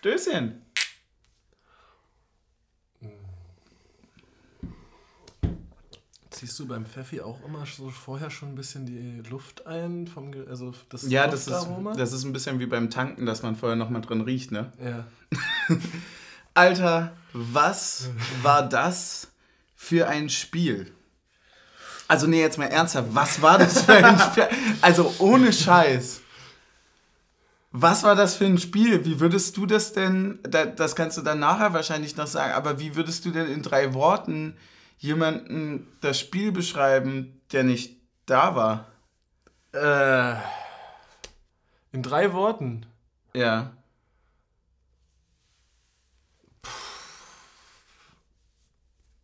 Stößchen. Ziehst du beim Pfeffi auch immer so vorher schon ein bisschen die Luft ein? Vom, Ge- also das Ja, das ist, das ist ein bisschen wie beim Tanken, dass man vorher nochmal drin riecht, ne? Ja. Alter, was war das für ein Spiel? Also nee, jetzt mal ernsthaft, was war das für ein Spiel? Also ohne Scheiß. Was war das für ein Spiel? Wie würdest du das denn, da- das kannst du dann nachher wahrscheinlich noch sagen, aber wie würdest du denn in drei Worten jemanden das Spiel beschreiben, der nicht da war? Äh, in drei Worten. Ja.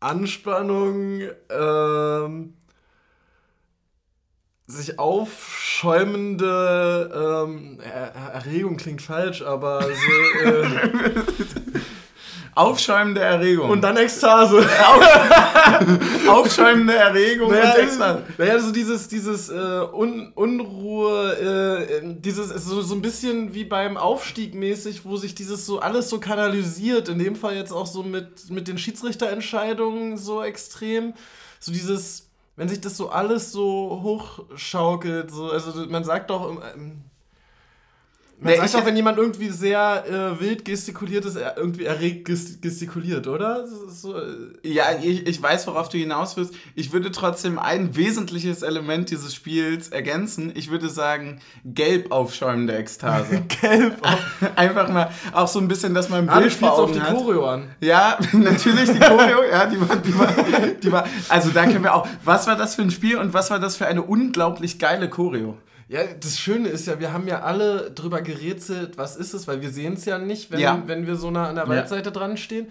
Anspannung, ähm, sich aufschäumende ähm, er Erregung klingt falsch, aber so, äh, Aufschäumende Erregung. und dann Ekstase. aufschäumende Erregung Naja, und Ekstase. naja, so dieses, dieses äh, Un Unruhe, äh, dieses so, so ein bisschen wie beim Aufstieg mäßig, wo sich dieses so alles so kanalisiert. In dem Fall jetzt auch so mit, mit den Schiedsrichterentscheidungen so extrem. So dieses, wenn sich das so alles so hochschaukelt, so, also man sagt doch, ähm, man Nee, sagt ich doch, wenn jemand irgendwie sehr äh, wild gestikuliert ist, er irgendwie erregt gest- gestikuliert, oder? So, äh, Ja, ich, ich weiß, worauf du hinaus willst. Ich würde trotzdem ein wesentliches Element dieses Spiels ergänzen. Ich würde sagen, gelb aufschäumende Ekstase. gelb. Einfach mal auch so ein bisschen, dass man ein Ah, Bild spielst vor auf Augen die hat. Choreo an. Ja, natürlich die Choreo, ja, die war, die war, die war, also da können wir auch, was war das für ein Spiel und was war das für eine unglaublich geile Choreo? Ja, das Schöne ist ja, wir haben ja alle drüber gerätselt, was ist es, weil wir sehen es ja nicht, wenn, Ja. wenn wir so nah an der Ja. Waldseite dran stehen.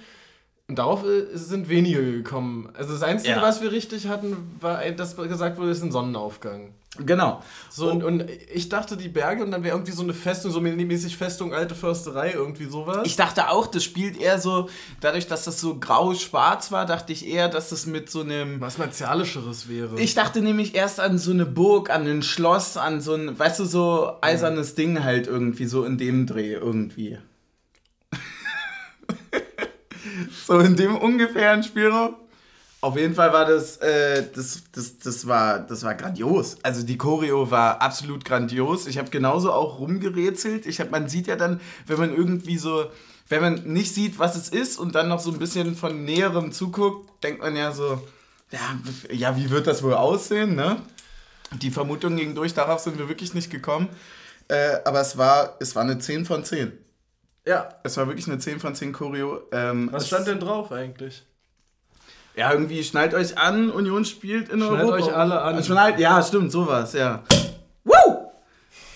Und darauf äh, sind wenige gekommen. Also das Einzige, Ja. was wir richtig hatten, war, dass gesagt wurde, ist ein Sonnenaufgang. Genau. So, und, und ich dachte, die Berge und dann wäre irgendwie so eine Festung, so mäßig Festung, alte Försterei, irgendwie sowas. Ich dachte auch, das spielt eher so, dadurch, dass das so grau-schwarz war, dachte ich eher, dass das mit so einem was Martialischeres wäre. Ich dachte nämlich erst an so eine Burg, an ein Schloss, an so ein, weißt du, so eisernes Ding halt irgendwie, so in dem Dreh irgendwie. so in dem ungefähren Spielraum. Auf jeden Fall war das, äh, das, das, das, war, das war grandios. Also die Choreo war absolut grandios. Ich habe genauso auch rumgerätselt. Ich hab, man sieht ja dann, wenn man irgendwie so, wenn man nicht sieht, was es ist und dann noch so ein bisschen von näherem zuguckt, denkt man ja so, ja, ja, wie wird das wohl aussehen, ne? Die Vermutung ging durch, darauf sind wir wirklich nicht gekommen. Äh, aber es war, es war eine 10 von 10. ja. Es war wirklich eine 10 von 10 Choreo. Ähm, Was stand denn drauf eigentlich? Ja, irgendwie schnallt euch an, Union spielt in Schnallt Europa. euch alle an. Schnallt, ja, stimmt, sowas, ja. Woo!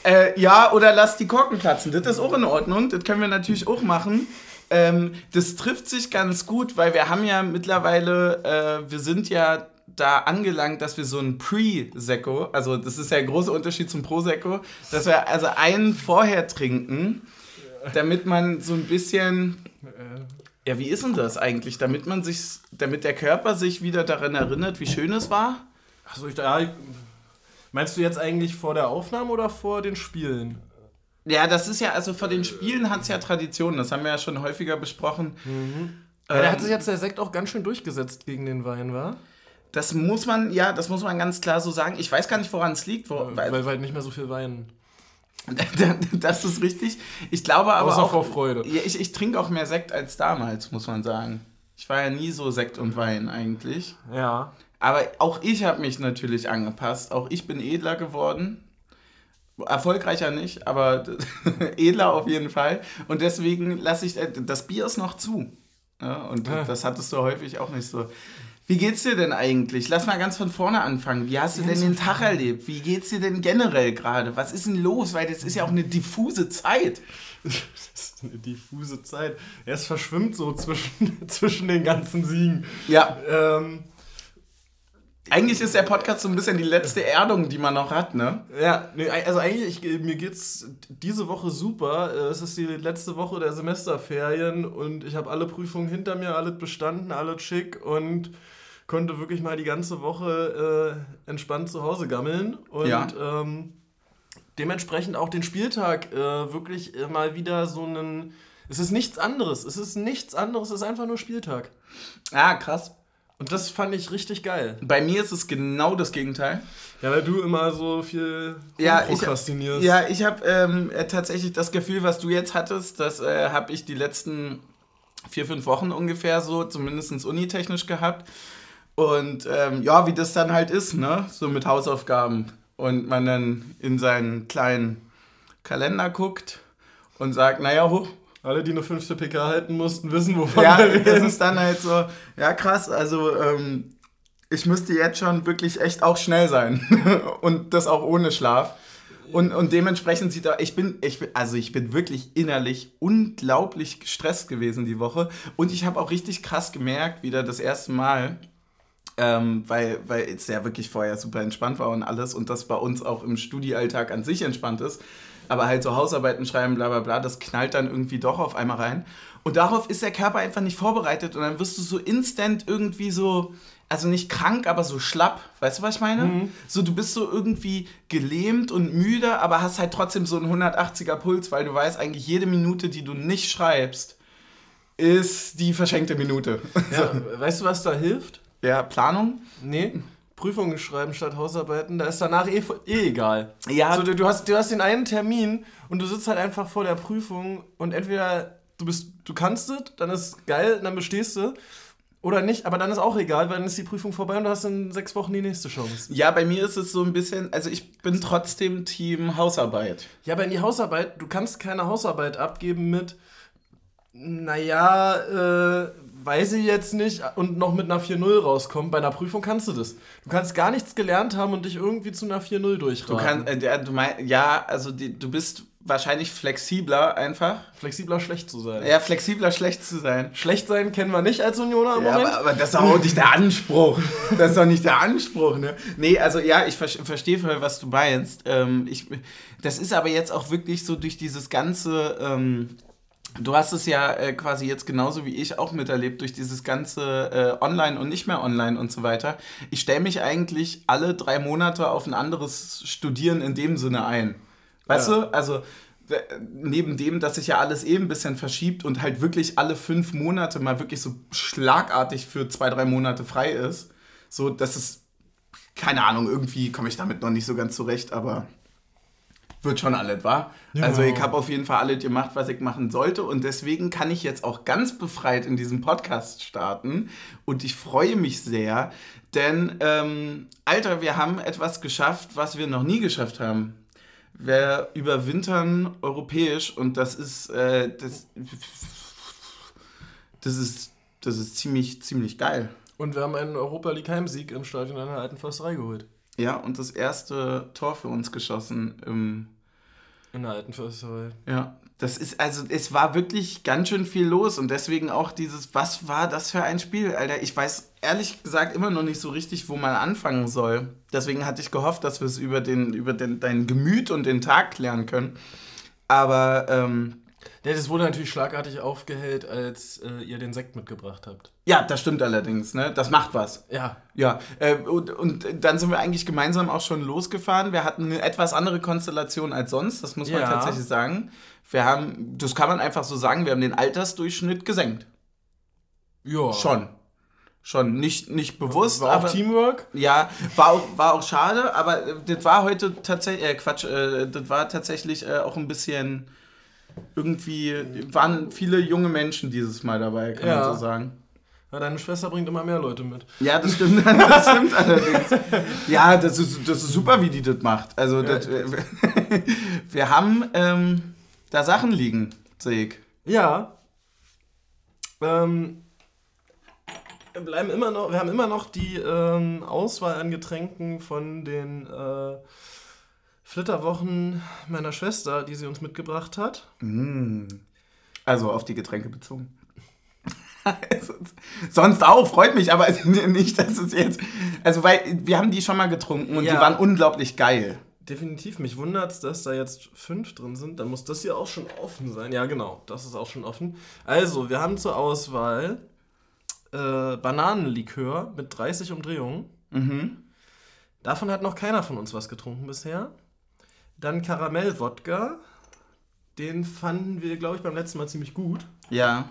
Äh, ja, oder lasst die Korken platzen. Das ist auch in Ordnung. Das können wir natürlich auch machen. Ähm, das trifft sich ganz gut, weil wir haben ja mittlerweile, äh, wir sind ja da angelangt, dass wir so ein Pre-Sekko, also das ist ja ein großer Unterschied zum Pro-Sekko, dass wir also einen vorher trinken, damit man so ein bisschen ja, wie ist denn das eigentlich? Damit man sich, damit der Körper sich wieder daran erinnert, wie schön es war? Achso, ich, ja, ich- meinst du jetzt eigentlich vor der Aufnahme oder vor den Spielen? Ja, das ist ja, also vor den Spielen hat es ja Tradition, das haben wir ja schon häufiger besprochen. Ja, da Ähm, hat sich jetzt der Sekt auch ganz schön durchgesetzt gegen den Wein, war? das muss man, ja, das muss man ganz klar so sagen. Ich weiß gar nicht, woran es liegt. Wo, Weil, weil, weil nicht mehr so viel Wein. das ist richtig. Ich glaube aber Außer auch, vor Freude. Ich, ich trinke auch mehr Sekt als damals, muss man sagen. Ich war ja nie so Sekt und Wein eigentlich. Ja. Aber auch ich habe mich natürlich angepasst. Auch ich bin edler geworden. Erfolgreicher nicht, aber edler auf jeden Fall. Und deswegen lasse ich, äh, das Bier ist noch zu. Ja, und Ah. das hattest du häufig auch nicht so. Wie geht's dir denn eigentlich? Lass mal ganz von vorne anfangen. Wie hast du denn den Tag erlebt? Wie geht's dir denn generell gerade? Was ist denn los? Weil das ist ja auch eine diffuse Zeit. Das ist eine diffuse Zeit. Er ist verschwimmt so zwischen, zwischen den ganzen Siegen. Ja, Ähm, eigentlich ist der Podcast so ein bisschen die letzte Erdung, die man noch hat, ne? ja, also eigentlich, ich, mir geht's diese Woche super. Äh, Es ist die letzte Woche der Semesterferien und ich habe alle Prüfungen hinter mir, alles bestanden, alles schick und konnte wirklich mal die ganze Woche äh, entspannt zu Hause gammeln. Und Ja. ähm, dementsprechend auch den Spieltag äh, wirklich äh, mal wieder so einen Es ist nichts anderes. Es ist nichts anderes. Es ist einfach nur Spieltag. Ah, krass. Und das fand ich richtig geil. Bei mir ist es genau das Gegenteil. Ja, weil du immer so viel Ja, ich, prokrastinierst. ja, ich habe ähm, äh, tatsächlich das Gefühl, was du jetzt hattest, das äh, habe ich die letzten vier, fünf Wochen ungefähr so, zumindest unitechnisch gehabt. Und ähm, ja, wie das dann halt ist, ne? So mit Hausaufgaben. Und man dann in seinen kleinen Kalender guckt und sagt, naja, hoch, Alle, die eine fünfte PK halten mussten, wissen, wovon ja, wir das reden. ist dann halt so, ja krass, also ähm, ich müsste jetzt schon wirklich echt auch schnell sein und das auch ohne Schlaf. Und, und dementsprechend sieht er, ich bin, ich bin, also ich bin wirklich innerlich unglaublich gestresst gewesen die Woche. Und ich habe auch richtig krass gemerkt, wieder das erste Mal, ähm, weil, weil es ja wirklich vorher super entspannt war und alles und das bei uns auch im Studiealltag an sich entspannt ist. Aber halt so Hausarbeiten schreiben, bla bla bla, das knallt dann irgendwie doch auf einmal rein. Und darauf ist der Körper einfach nicht vorbereitet und dann wirst du so instant irgendwie so, also nicht krank, aber so schlapp. Weißt du, was ich meine? So, du bist so irgendwie gelähmt und müde, aber hast halt trotzdem so einen 180er Puls, weil du weißt, eigentlich jede Minute, die du nicht schreibst, ist die verschenkte Minute. Ja, weißt du, was da hilft? Ja, Planung? Nee. Prüfungen schreiben statt Hausarbeiten, da ist danach eh, eh egal. Ja. So, du, du, hast, du hast den einen Termin und du sitzt halt einfach vor der Prüfung und entweder du bist, du kannst es, dann ist geil, dann bestehst du. Oder nicht, aber dann ist auch egal, weil dann ist die Prüfung vorbei und du hast in sechs Wochen die nächste Chance. Ja, bei mir ist es so ein bisschen, also ich bin trotzdem Team Hausarbeit. Ja, aber in die Hausarbeit, du kannst keine Hausarbeit abgeben mit, naja, äh, weiß ich jetzt nicht, und noch mit einer 4-0 rauskommen. Bei einer Prüfung kannst du das. Du kannst gar nichts gelernt haben und dich irgendwie zu einer 4-0 durchraten. Du kannst, äh, du mein, ja, also die, du bist wahrscheinlich flexibler einfach. Flexibler schlecht zu sein. Ja, flexibler schlecht zu sein. Schlecht sein kennen wir nicht als Unioner im Ja, Moment. aber, aber das ist doch auch nicht der Anspruch. Das ist doch nicht der Anspruch, ne? Nee, also ja, ich ver verstehe voll, was du meinst. Ähm, ich, das ist aber jetzt auch wirklich so durch dieses ganze. Ähm, du hast es ja äh, quasi jetzt genauso wie ich auch miterlebt, durch dieses ganze äh, Online und nicht mehr Online und so weiter. Ich stelle mich eigentlich alle drei Monate auf ein anderes Studieren in dem Sinne ein. Weißt Ja. du? Also neben dem, dass sich ja alles eben ein bisschen verschiebt und halt wirklich alle fünf Monate mal wirklich so schlagartig für zwei, drei Monate frei ist, so dass es, keine Ahnung, irgendwie komme ich damit noch nicht so ganz zurecht, aber wird schon alles, wa? Ja. Also ich habe auf jeden Fall alles gemacht, was ich machen sollte und deswegen kann ich jetzt auch ganz befreit in diesem Podcast starten und ich freue mich sehr, denn, ähm, Alter, wir haben etwas geschafft, was wir noch nie geschafft haben. Wir überwintern europäisch und das ist, äh, das, das ist, das ist ziemlich, ziemlich geil. Und wir haben einen Europa League Heimsieg im Stadion einer alten Försterei geholt. Ja, und das erste Tor für uns geschossen im, In der alten Försterei. ja. Das ist, also, es war wirklich ganz schön viel los und deswegen auch dieses, was war das für ein Spiel, Alter? Ich weiß ehrlich gesagt immer noch nicht so richtig, wo man anfangen soll. Deswegen hatte ich gehofft, dass wir es über, den, über den, dein Gemüt und den Tag klären können. Aber, ähm, Ja, das wurde natürlich schlagartig aufgehellt, als äh, ihr den Sekt mitgebracht habt. ja, das stimmt allerdings, ne? Das macht was. Ja. Ja, äh, und, und dann sind wir eigentlich gemeinsam auch schon losgefahren. Wir hatten eine etwas andere Konstellation als sonst, das muss man Ja. tatsächlich sagen. Wir haben, das kann man einfach so sagen, wir haben den Altersdurchschnitt gesenkt. Ja. Schon. Schon. Nicht, nicht bewusst, War auch aber. Teamwork? Ja, war auch, war auch schade, aber äh, das war heute tatsächlich, äh, Quatsch, äh, das war tatsächlich äh, auch ein bisschen irgendwie, waren viele junge Menschen dieses Mal dabei, kann Ja. man so sagen. Ja, deine Schwester bringt immer mehr Leute mit. Ja, das stimmt, das stimmt allerdings. Ja, das ist, das ist super, wie die das macht. Also, das, äh, wir haben ähm, da Sachen liegen, sehe ich. Ja. Ähm, wir bleiben immer noch, wir haben immer noch die ähm, Auswahl an Getränken von den äh, Flitterwochen meiner Schwester, die sie uns mitgebracht hat. Also auf die Getränke bezogen. Sonst auch, freut mich, aber nicht, dass es jetzt. Also, weil wir haben die schon mal getrunken und die Ja. waren unglaublich geil. Definitiv, mich wundert es, dass da jetzt fünf drin sind. Dann muss das hier auch schon offen sein. Ja, genau, das ist auch schon offen. Also, wir haben zur Auswahl äh, Bananenlikör mit 30 Umdrehungen. Mhm. Davon hat noch keiner von uns was getrunken bisher. Dann Karamell-Wodka. Den fanden wir, glaube ich, beim letzten Mal ziemlich gut. Ja.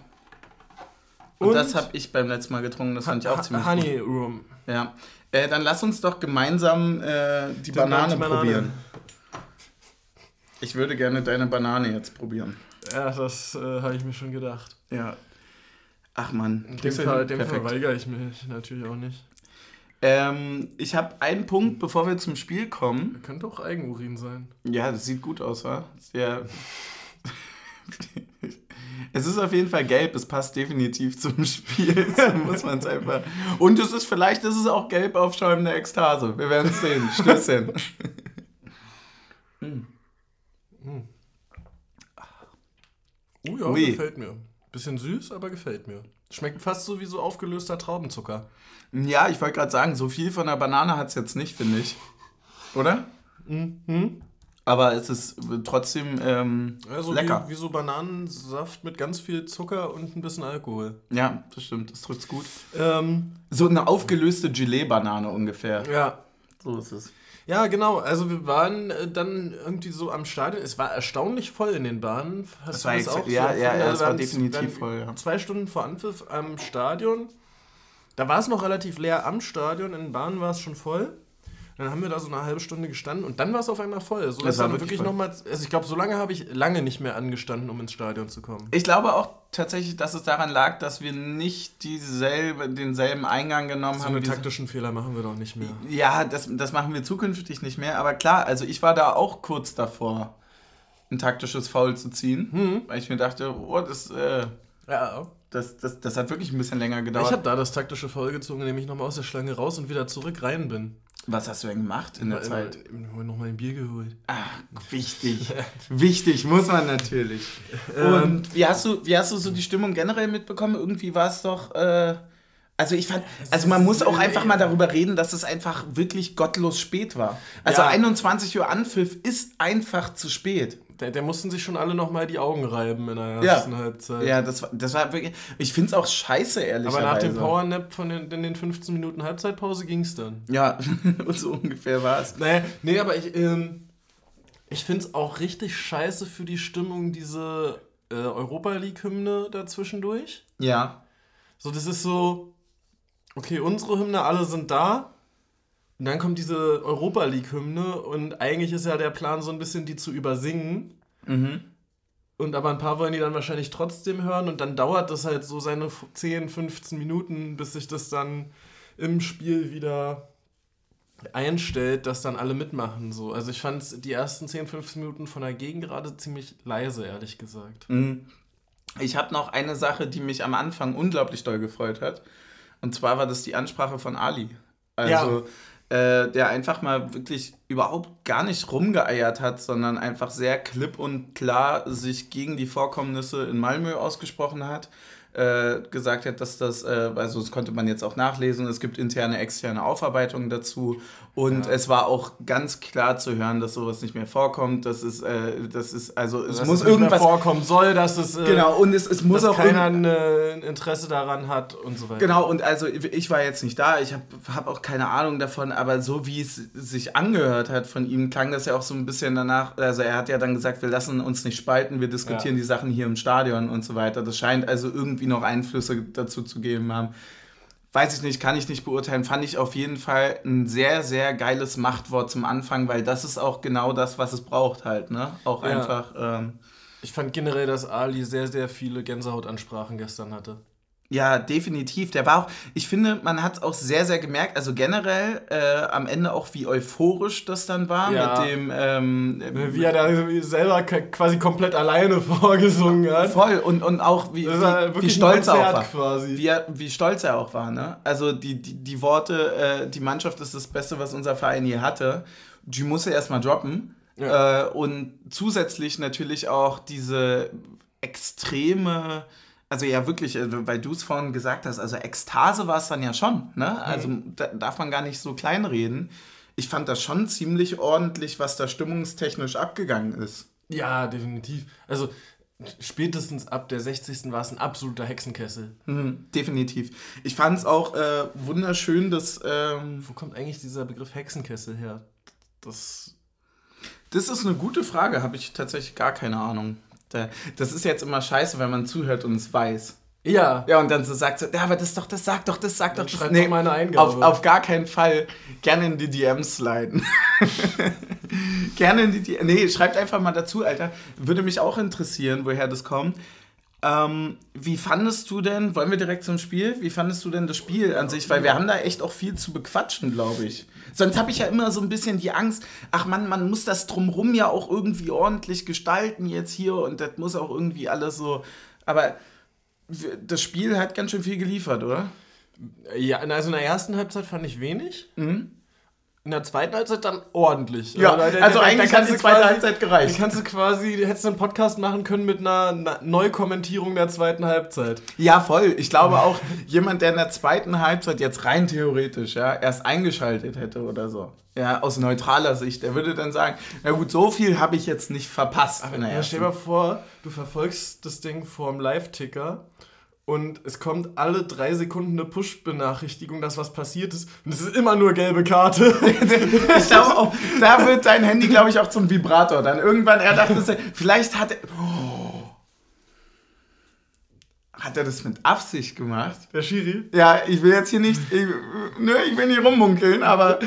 Und, Und das habe ich beim letzten Mal getrunken, das fand ich auch ziemlich Honey gut. Room. Ja. Äh, dann lass uns doch gemeinsam äh, die Die Banane, Banane. probieren. Ich würde gerne deine Banane jetzt probieren. Ja, das äh, habe ich mir schon gedacht. Ja. Ach man. In dem Fall, dem Fall weigere ich mich natürlich auch nicht. Ähm, ich habe einen Punkt, bevor wir zum Spiel kommen. Könnte auch Eigenurin sein. Ja, das sieht gut aus, wa? Sehr. es ist auf jeden Fall gelb, es passt definitiv zum Spiel. So muss man es einfach. Und es ist vielleicht ist es auch gelb aufschäumende Ekstase. Wir werden es sehen. Stößchen. Oh ja, Ui. gefällt mir. Bisschen süß, aber gefällt mir. Schmeckt fast so wie so aufgelöster Traubenzucker. Ja, ich wollte gerade sagen, so viel von der Banane hat es jetzt nicht, finde ich. Oder? Mhm. Aber es ist trotzdem ähm, Also lecker. Wie, wie so Bananensaft mit ganz viel Zucker und ein bisschen Alkohol. Ja, das stimmt, das trifft's gut. Ähm, So eine aufgelöste Gelee-Banane ungefähr. ja. So ist es. Ja, genau. Also wir waren äh, dann irgendwie so am Stadion. Es war erstaunlich voll in den Bahnen. Hast Es du war das auch so ja, ja, ja, Also es war definitiv voll, ja. Zwei Stunden vor Anpfiff am Stadion. Da war es noch relativ leer am Stadion. In den Bahnen war es schon voll. Dann haben wir da so eine halbe Stunde gestanden und dann war es auf einmal voll. So Es dass war wirklich wirklich nochmal. Also ich glaube, so lange habe ich lange nicht mehr angestanden, um ins Stadion zu kommen. Ich glaube auch tatsächlich, dass es daran lag, dass wir nicht dieselbe, denselben Eingang genommen So haben. einen so- taktischen Fehler machen wir doch nicht mehr. Ja, das, das machen wir zukünftig nicht mehr. Aber klar, also ich war da auch kurz davor, ein taktisches Foul zu ziehen. Hm. Weil ich mir dachte, oh, das, äh, Ja. das, das, das hat wirklich ein bisschen länger Ich gedauert. habe da das taktische Foul gezogen, indem ich nochmal aus der Schlange raus und wieder zurück rein bin. Was hast du denn gemacht in der Immer- Zeit? immer Nochmal ein Bier geholt. Ach, wichtig. wichtig, muss man natürlich. Ähm, Und wie hast, du, wie hast du so die Stimmung generell mitbekommen? Irgendwie war es doch. Äh, also ich fand, also man muss auch einfach mal darüber reden, dass es einfach wirklich gottlos spät war. Also Ja. 21 Uhr Anpfiff ist einfach zu spät. Der, der mussten sich schon alle nochmal die Augen reiben in der Ja. ersten Halbzeit. Ja, das war, das war wirklich. Ich finde es auch scheiße, ehrlich Aber nach dem Powernap von den, in den 15 Minuten Halbzeitpause ging es dann. Ja, und so ungefähr war es. Naja, nee, aber ich, ähm, ich finde es auch richtig scheiße für die Stimmung, diese äh, Europa League-Hymne dazwischendurch. Ja. So, das ist so, okay, unsere Hymne, alle sind da. Und dann kommt diese Europa League-Hymne und eigentlich ist ja der Plan, so ein bisschen die zu übersingen. Mhm. Und aber ein paar wollen die dann wahrscheinlich trotzdem hören und dann dauert das halt so seine 10, 15 Minuten, bis sich das dann im Spiel wieder einstellt, dass dann alle mitmachen. So. Also ich fand die ersten 10, 15 Minuten von der Gegengerade ziemlich leise, ehrlich gesagt. Mhm. Ich habe noch eine Sache, die mich am Anfang unglaublich doll gefreut hat. Und zwar war das die Ansprache von Ali. Also, äh, der einfach mal wirklich überhaupt gar nicht rumgeeiert hat, sondern einfach sehr klipp und klar sich gegen die Vorkommnisse in Malmö ausgesprochen hat. Äh, gesagt hat, dass das, äh, also das konnte man jetzt auch nachlesen, es gibt interne, externe Aufarbeitungen dazu und Ja. es war auch ganz klar zu hören, dass sowas nicht mehr vorkommt. Das ist, äh, das ist, also es Dass muss es irgendwas vorkommen soll, dass es äh, Genau, und es, es muss dass auch keiner ein Interesse daran hat und so weiter. Genau, und also ich war jetzt nicht da, ich habe hab auch keine Ahnung davon, aber so wie es sich angehört hat von ihm, klang das ja auch so ein bisschen danach, also er hat ja dann gesagt, wir lassen uns nicht spalten, wir diskutieren Ja. die Sachen hier im Stadion und so weiter. Das scheint also irgendwie noch Einflüsse dazu zu geben haben. Weiß ich nicht, kann ich nicht beurteilen. Fand ich auf jeden Fall ein sehr, sehr geiles Machtwort zum Anfang, weil das ist auch genau das, was es braucht halt, ne? Auch Ja. einfach, ähm, Ich fand generell, dass Ali sehr, sehr viele Gänsehautansprachen gestern hatte. Ja, definitiv. Der war auch, ich finde, man hat es auch sehr, sehr gemerkt, also generell äh, am Ende auch, wie euphorisch das dann war Ja. mit dem. Ähm, Wie er da selber quasi komplett alleine vorgesungen hat. voll und, und auch, wie, wie, wie stolz er auch war. quasi. Wie, er, wie stolz er auch war, ne? Also die, die, die Worte, äh, die Mannschaft ist das Beste, was unser Verein je hatte. Die muss er erstmal droppen. Ja. Äh, und zusätzlich natürlich auch diese extreme, also ja wirklich, äh, weil du es vorhin gesagt hast, also Ekstase war es dann ja schon, ne? Also da darf man gar nicht so kleinreden. Ich fand das schon ziemlich ordentlich, was da stimmungstechnisch abgegangen ist. Ja, definitiv. Also spätestens ab der 60. war es ein absoluter Hexenkessel. Mhm, definitiv. Ich fand es auch äh, wunderschön, dass ähm, Wo kommt eigentlich dieser Begriff Hexenkessel her? Das. das ist eine gute Frage, habe ich tatsächlich gar keine Ahnung. Da, das ist jetzt immer scheiße, wenn man zuhört und es weiß. Ja. Ja, und dann so sagt so, ja, aber das ist doch, das sag doch, das sag doch. Das. schreib doch mal eine Eingabe. Auf, auf gar keinen Fall. Gerne in die DMs sliden. Gerne in die DMs. Nee, schreibt einfach mal dazu, Alter. Würde mich auch interessieren, woher das kommt. Ähm, wie fandest du denn, wollen wir direkt zum Spiel? Wie fandest du denn das Spiel an sich? Weil wir haben da echt auch viel zu bequatschen, glaube ich. Sonst habe ich ja immer so ein bisschen die Angst, ach man, man muss das drumrum ja auch irgendwie ordentlich gestalten jetzt hier und das muss auch irgendwie alles so. Aber das Spiel hat ganz schön viel geliefert, oder? Ja, also in der ersten Halbzeit fand ich wenig. Mhm. In der zweiten Halbzeit dann ordentlich. Ja, da, da, also da, eigentlich da hat die zweite quasi- Halbzeit gereicht. Da kannst du quasi, hättest du einen Podcast machen können mit einer Na- Neukommentierung der zweiten Halbzeit. Ja, voll. Ich glaube auch, jemand, der in der zweiten Halbzeit jetzt rein theoretisch ja, erst eingeschaltet hätte oder so, ja, aus neutraler Sicht, der würde dann sagen, na gut, so viel habe ich jetzt nicht verpasst. in der Ja, stell dir mal vor, du verfolgst das Ding vorm Live-Ticker und es kommt alle drei Sekunden eine Push-Benachrichtigung, dass was passiert ist. Und es ist immer nur gelbe Karte. Ich glaube auch, da wird dein Handy, glaube ich, auch zum Vibrator. Dann irgendwann, er dachte, vielleicht hat er. Oh. Hat er das mit Absicht gemacht? Der Schiri. Ja, ich will jetzt hier nicht, ich, ne, ich will nicht rummunkeln, aber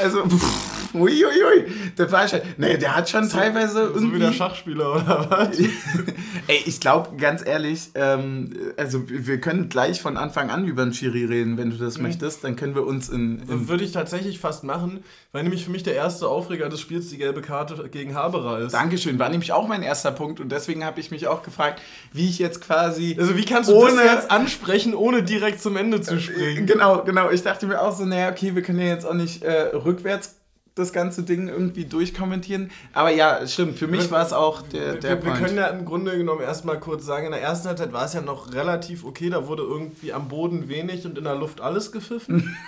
also, pff, uiuiui, der schon, nee, der hat schon teilweise So irgendwie, wie der Schachspieler oder was? ey, ich glaube, ganz ehrlich, ähm, also wir können gleich von Anfang an über den Schiri reden, wenn du das Mhm. möchtest, dann können wir uns in, in Würde ich tatsächlich fast machen, weil nämlich für mich der erste Aufreger des Spiels die gelbe Karte gegen Haberer ist. Dankeschön, war nämlich auch mein erster Punkt und deswegen habe ich mich auch gefragt, wie ich jetzt quasi Also wie kannst du Ohne- das jetzt ansprechen, ohne direkt zum Ende zu springen? Genau, genau. Ich dachte mir auch so, naja, okay, wir können ja jetzt auch nicht äh, rückwärts das ganze Ding irgendwie durchkommentieren. Aber ja, stimmt, für mich war es auch der, der wir, wir Point. können ja im Grunde genommen erstmal kurz sagen, in der ersten Halbzeit war es ja noch relativ okay, da wurde irgendwie am Boden wenig und in der Luft alles gepfiffen.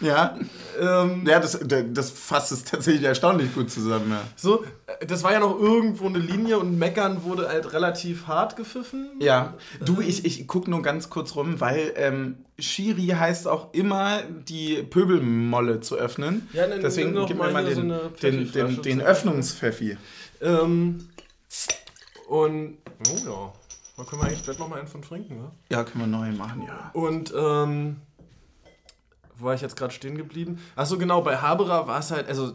ja, ähm, ja das, das fasst es tatsächlich erstaunlich gut zusammen. Ja. so, äh, das war ja noch irgendwo eine Linie und Meckern wurde halt relativ hart gepfiffen. Ja, du, ich, ich guck nur ganz kurz rum, weil ähm, Shiri heißt auch immer, die Pöbelmolle zu öffnen. Ja, dann Deswegen gib mal mir mal hier so den, den, den, den. Öffnungspfeffi. Ähm, und, oh ja, da können wir eigentlich gleich nochmal einen von trinken, ne? Ja, können wir neu machen, ja. Und, ähm, wo war ich jetzt gerade stehen geblieben? Achso, genau, bei Haberer war es halt, also,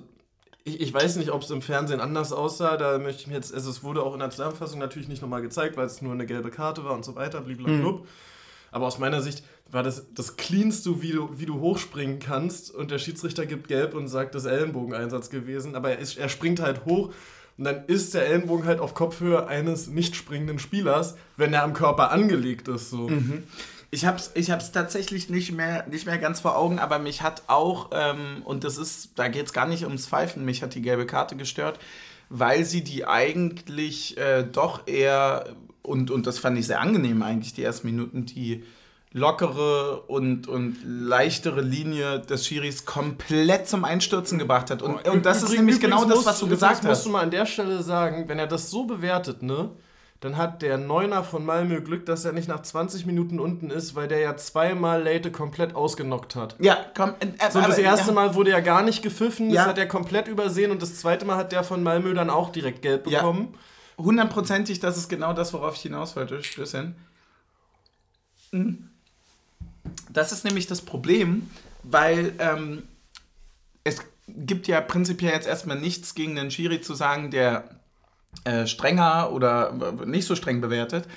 ich, ich weiß nicht, ob es im Fernsehen anders aussah, da möchte ich mir jetzt, also es wurde auch in der Zusammenfassung natürlich nicht nochmal gezeigt, weil es nur eine gelbe Karte war und so weiter, blablabla. Aber aus meiner Sicht war das das cleanste, wie du, wie du hochspringen kannst und der Schiedsrichter gibt gelb und sagt, das ist Ellenbogeneinsatz gewesen, aber er, ist, er springt halt hoch und dann ist der Ellenbogen halt auf Kopfhöhe eines nicht springenden Spielers, wenn er am Körper angelegt ist. So. Ich hab's, ich hab's tatsächlich nicht mehr, nicht mehr ganz vor Augen, aber mich hat auch, ähm, und das ist, da geht's gar nicht ums Pfeifen, mich hat die gelbe Karte gestört, weil sie die eigentlich äh, doch eher, und, und das fand ich sehr angenehm eigentlich, die ersten Minuten, die lockere und, und leichtere Linie des Schiris komplett zum Einstürzen gebracht hat. Und, und das ist Übrigens- nämlich genau das, was du musst- gesagt musst hast. du mal an der Stelle sagen, wenn er das so bewertet, ne, dann hat der Neuner von Malmö Glück, dass er nicht nach 20 Minuten unten ist, weil der ja zweimal Late komplett ausgenockt hat. Ja, komm. Äh, So, und das erste ja. Mal wurde ja gar nicht gepfiffen, das Ja. hat er komplett übersehen und das zweite Mal hat der von Malmö dann auch direkt gelb Ja. bekommen. hundertprozentig, das ist genau das, worauf ich hinaus wollte. Stößchen. Mhm. Das ist nämlich das Problem, weil ähm, es gibt ja prinzipiell jetzt erstmal nichts gegen den Schiri zu sagen, der äh, strenger oder nicht so streng bewertet.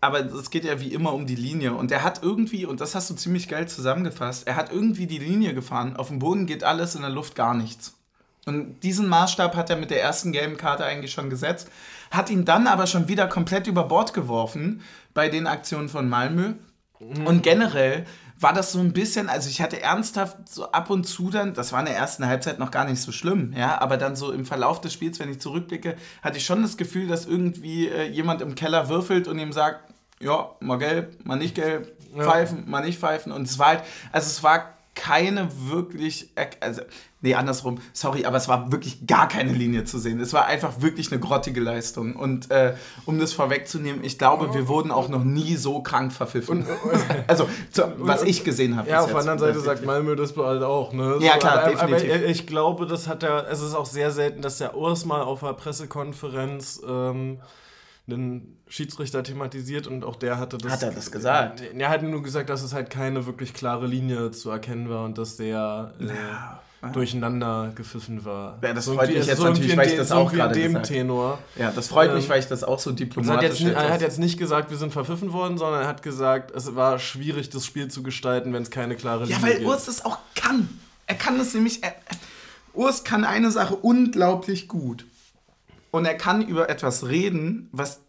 Aber es geht ja wie immer um die Linie. Und er hat irgendwie, und das hast du ziemlich geil zusammengefasst, er hat irgendwie die Linie gefahren. Auf dem Boden geht alles, in der Luft gar nichts. Und diesen Maßstab hat er mit der ersten gelben Karte eigentlich schon gesetzt, hat ihn dann aber schon wieder komplett über Bord geworfen bei den Aktionen von Malmö. Und generell war das so ein bisschen, also ich hatte ernsthaft so ab und zu dann, das war in der ersten Halbzeit noch gar nicht so schlimm, ja, aber dann so im Verlauf des Spiels, wenn ich zurückblicke, hatte ich schon das Gefühl, dass irgendwie äh, jemand im Keller würfelt und ihm sagt, ja, mal gelb, mal nicht gelb, Ja. pfeifen, mal nicht pfeifen. Und es war halt, also es war keine wirklich, also, nee, andersrum, sorry, aber es war wirklich gar keine Linie zu sehen. Es war einfach wirklich eine grottige Leistung. Und äh, um das vorwegzunehmen, ich glaube, wir wurden auch noch nie so krank verpfiffen. also, zu, was ich gesehen habe. Ja, auf der anderen Seite sagt Malmö das halt auch, ne? Ja, klar, aber, definitiv. Aber ich glaube, das hat er, es ist auch sehr selten, dass der Urs mal auf einer Pressekonferenz ähm, einen Schiedsrichter thematisiert und auch der hatte das. Hat er das gesagt? Er hat nur gesagt, dass es halt keine wirklich klare Linie zu erkennen war und dass der äh, Ja. durcheinander gepfiffen war. Ja, das So freut mich jetzt so natürlich, weil ich das so auch gerade dem gesagt. Tenor. Ja, das freut mich, Ähm, weil ich das auch so diplomatisch jetzt, er hat jetzt nicht gesagt, wir sind verpfiffen worden, sondern er hat gesagt, es war schwierig, das Spiel zu gestalten, wenn es keine klare Ja, Linie weil gibt. Urs das auch kann. Er kann das nämlich. Er, Urs kann eine Sache unglaublich gut. Und er kann über etwas reden, was